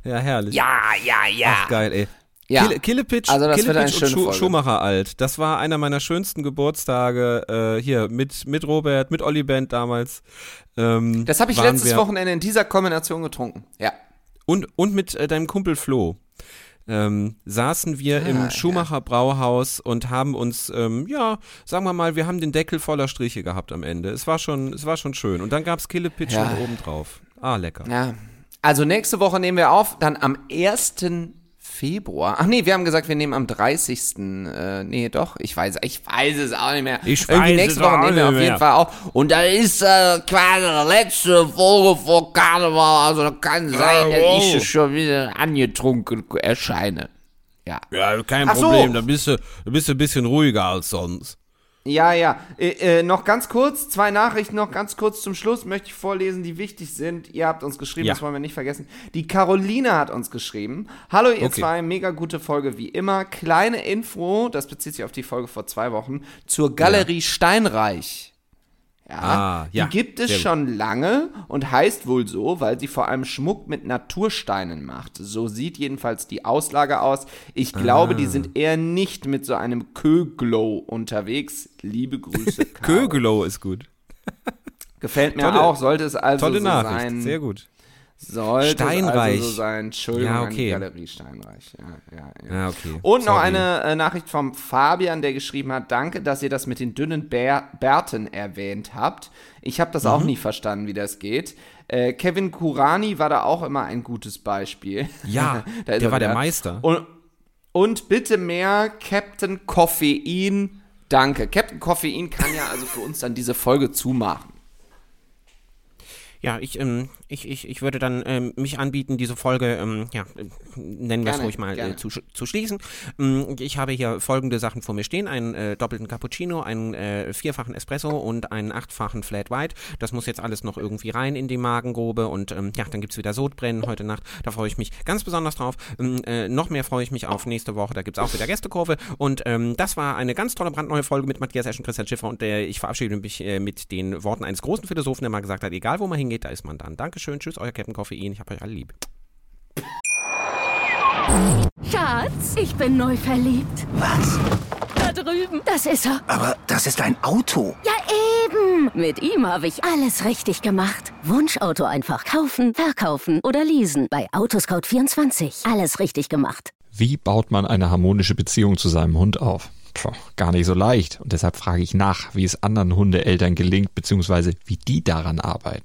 Ja, herrlich. Ja, ja, ja. Ach, geil, ey. Ja. Kille, Killepitch, Also das Killepitch und Schu. Schumacher alt. Das war einer meiner schönsten Geburtstage äh, hier mit, mit Robert, mit Olli Band damals. Ähm, Das habe ich letztes wir- Wochenende in dieser Kombination getrunken. Ja. Und, und mit äh, deinem Kumpel Flo. Ähm, saßen wir Ah, im Schumacher Brauhaus und haben uns, ähm, ja, sagen wir mal, wir haben den Deckel voller Striche gehabt am Ende. Es war schon, es war schon schön. Und dann gab's Killepitch Ja. schon obendrauf. Ah, lecker. Ja. Also nächste Woche nehmen wir auf, dann am 1. Februar. Ach nee, wir haben gesagt, wir nehmen am 30. Äh, nee, doch, ich weiß, ich weiß es auch nicht mehr. Ich Irgendwie weiß nächste es Woche auch nehmen wir auf jeden mehr. Fall auf. Und da ist äh, quasi die letzte Folge vor Karneval. Also da kann sein, dass ich schon wieder angetrunken erscheine. Ja. Ja, kein Ach so. Problem. Da bist du, da bist du ein bisschen ruhiger als sonst. Ja, ja. Äh, äh, noch ganz kurz, zwei Nachrichten noch ganz kurz zum Schluss möchte ich vorlesen, die wichtig sind. Ihr habt uns geschrieben, Ja. das wollen wir nicht vergessen. Die Caroline hat uns geschrieben. Hallo ihr Okay. zwei, mega gute Folge wie immer. Kleine Info, das bezieht sich auf die Folge vor zwei Wochen, zur Galerie Steinreich. Ja, Ah, ja, die gibt es gut. schon lange und heißt wohl so, weil sie vor allem Schmuck mit Natursteinen macht. So sieht jedenfalls die Auslage aus. Ich glaube, Ah. die sind eher nicht mit so einem Köglow unterwegs. Liebe Grüße. [LAUGHS] Caro. Kögelow ist gut. Gefällt mir Tolle- auch. Sollte es also Tolle so Nachricht, sein. sehr gut. Sollte Steinreich. also so sein. Entschuldigung Ja, okay. Galerie Steinreich. Ja, ja, ja. Ja, okay. Und noch Sorry. eine äh, Nachricht vom Fabian, der geschrieben hat, danke, dass ihr das mit den dünnen Bär Bärten erwähnt habt. Ich habe das Mhm. auch nie verstanden, wie das geht. Äh, Kevin Kurani war da auch immer ein gutes Beispiel. Ja, [LAUGHS] der er war der wieder. Meister. Und, und bitte mehr Captain Koffein. Danke. Captain Koffein kann ja also für uns dann diese Folge zumachen. Ja, ich, ähm, ich, ich, ich würde dann ähm, mich anbieten, diese Folge, ähm, ja, äh, nennen wir es ruhig mal, äh, zu, zu schließen. Ähm, ich habe hier folgende Sachen vor mir stehen: einen äh, doppelten Cappuccino, einen äh, vierfachen Espresso und einen achtfachen Flat White. Das muss jetzt alles noch irgendwie rein in die Magengrube und ähm, ja, dann gibt's wieder Sodbrennen heute Nacht. Da freue ich mich ganz besonders drauf. Ähm, äh, noch mehr freue ich mich auf nächste Woche. Da gibt's auch wieder Gästekurve. Und das war eine ganz tolle brandneue Folge mit Matthias Eschen, Christian Schiffer und ich verabschiede mich mit den Worten eines großen Philosophen, der mal gesagt hat, egal wo man hingeht, da ist man dann. Dankeschön, tschüss, euer Captain Koffein, ich hab euch alle lieb. Schatz, ich bin neu verliebt. Was? Da drüben. Das ist er. Aber das ist ein Auto. Ja, eben. Mit ihm habe ich alles richtig gemacht. Wunschauto einfach kaufen, verkaufen oder leasen. Bei Autoscout24. Alles richtig gemacht. Wie baut man eine harmonische Beziehung zu seinem Hund auf? Puh, gar nicht so leicht. Und deshalb frage ich nach, wie es anderen Hundeeltern gelingt, beziehungsweise wie die daran arbeiten.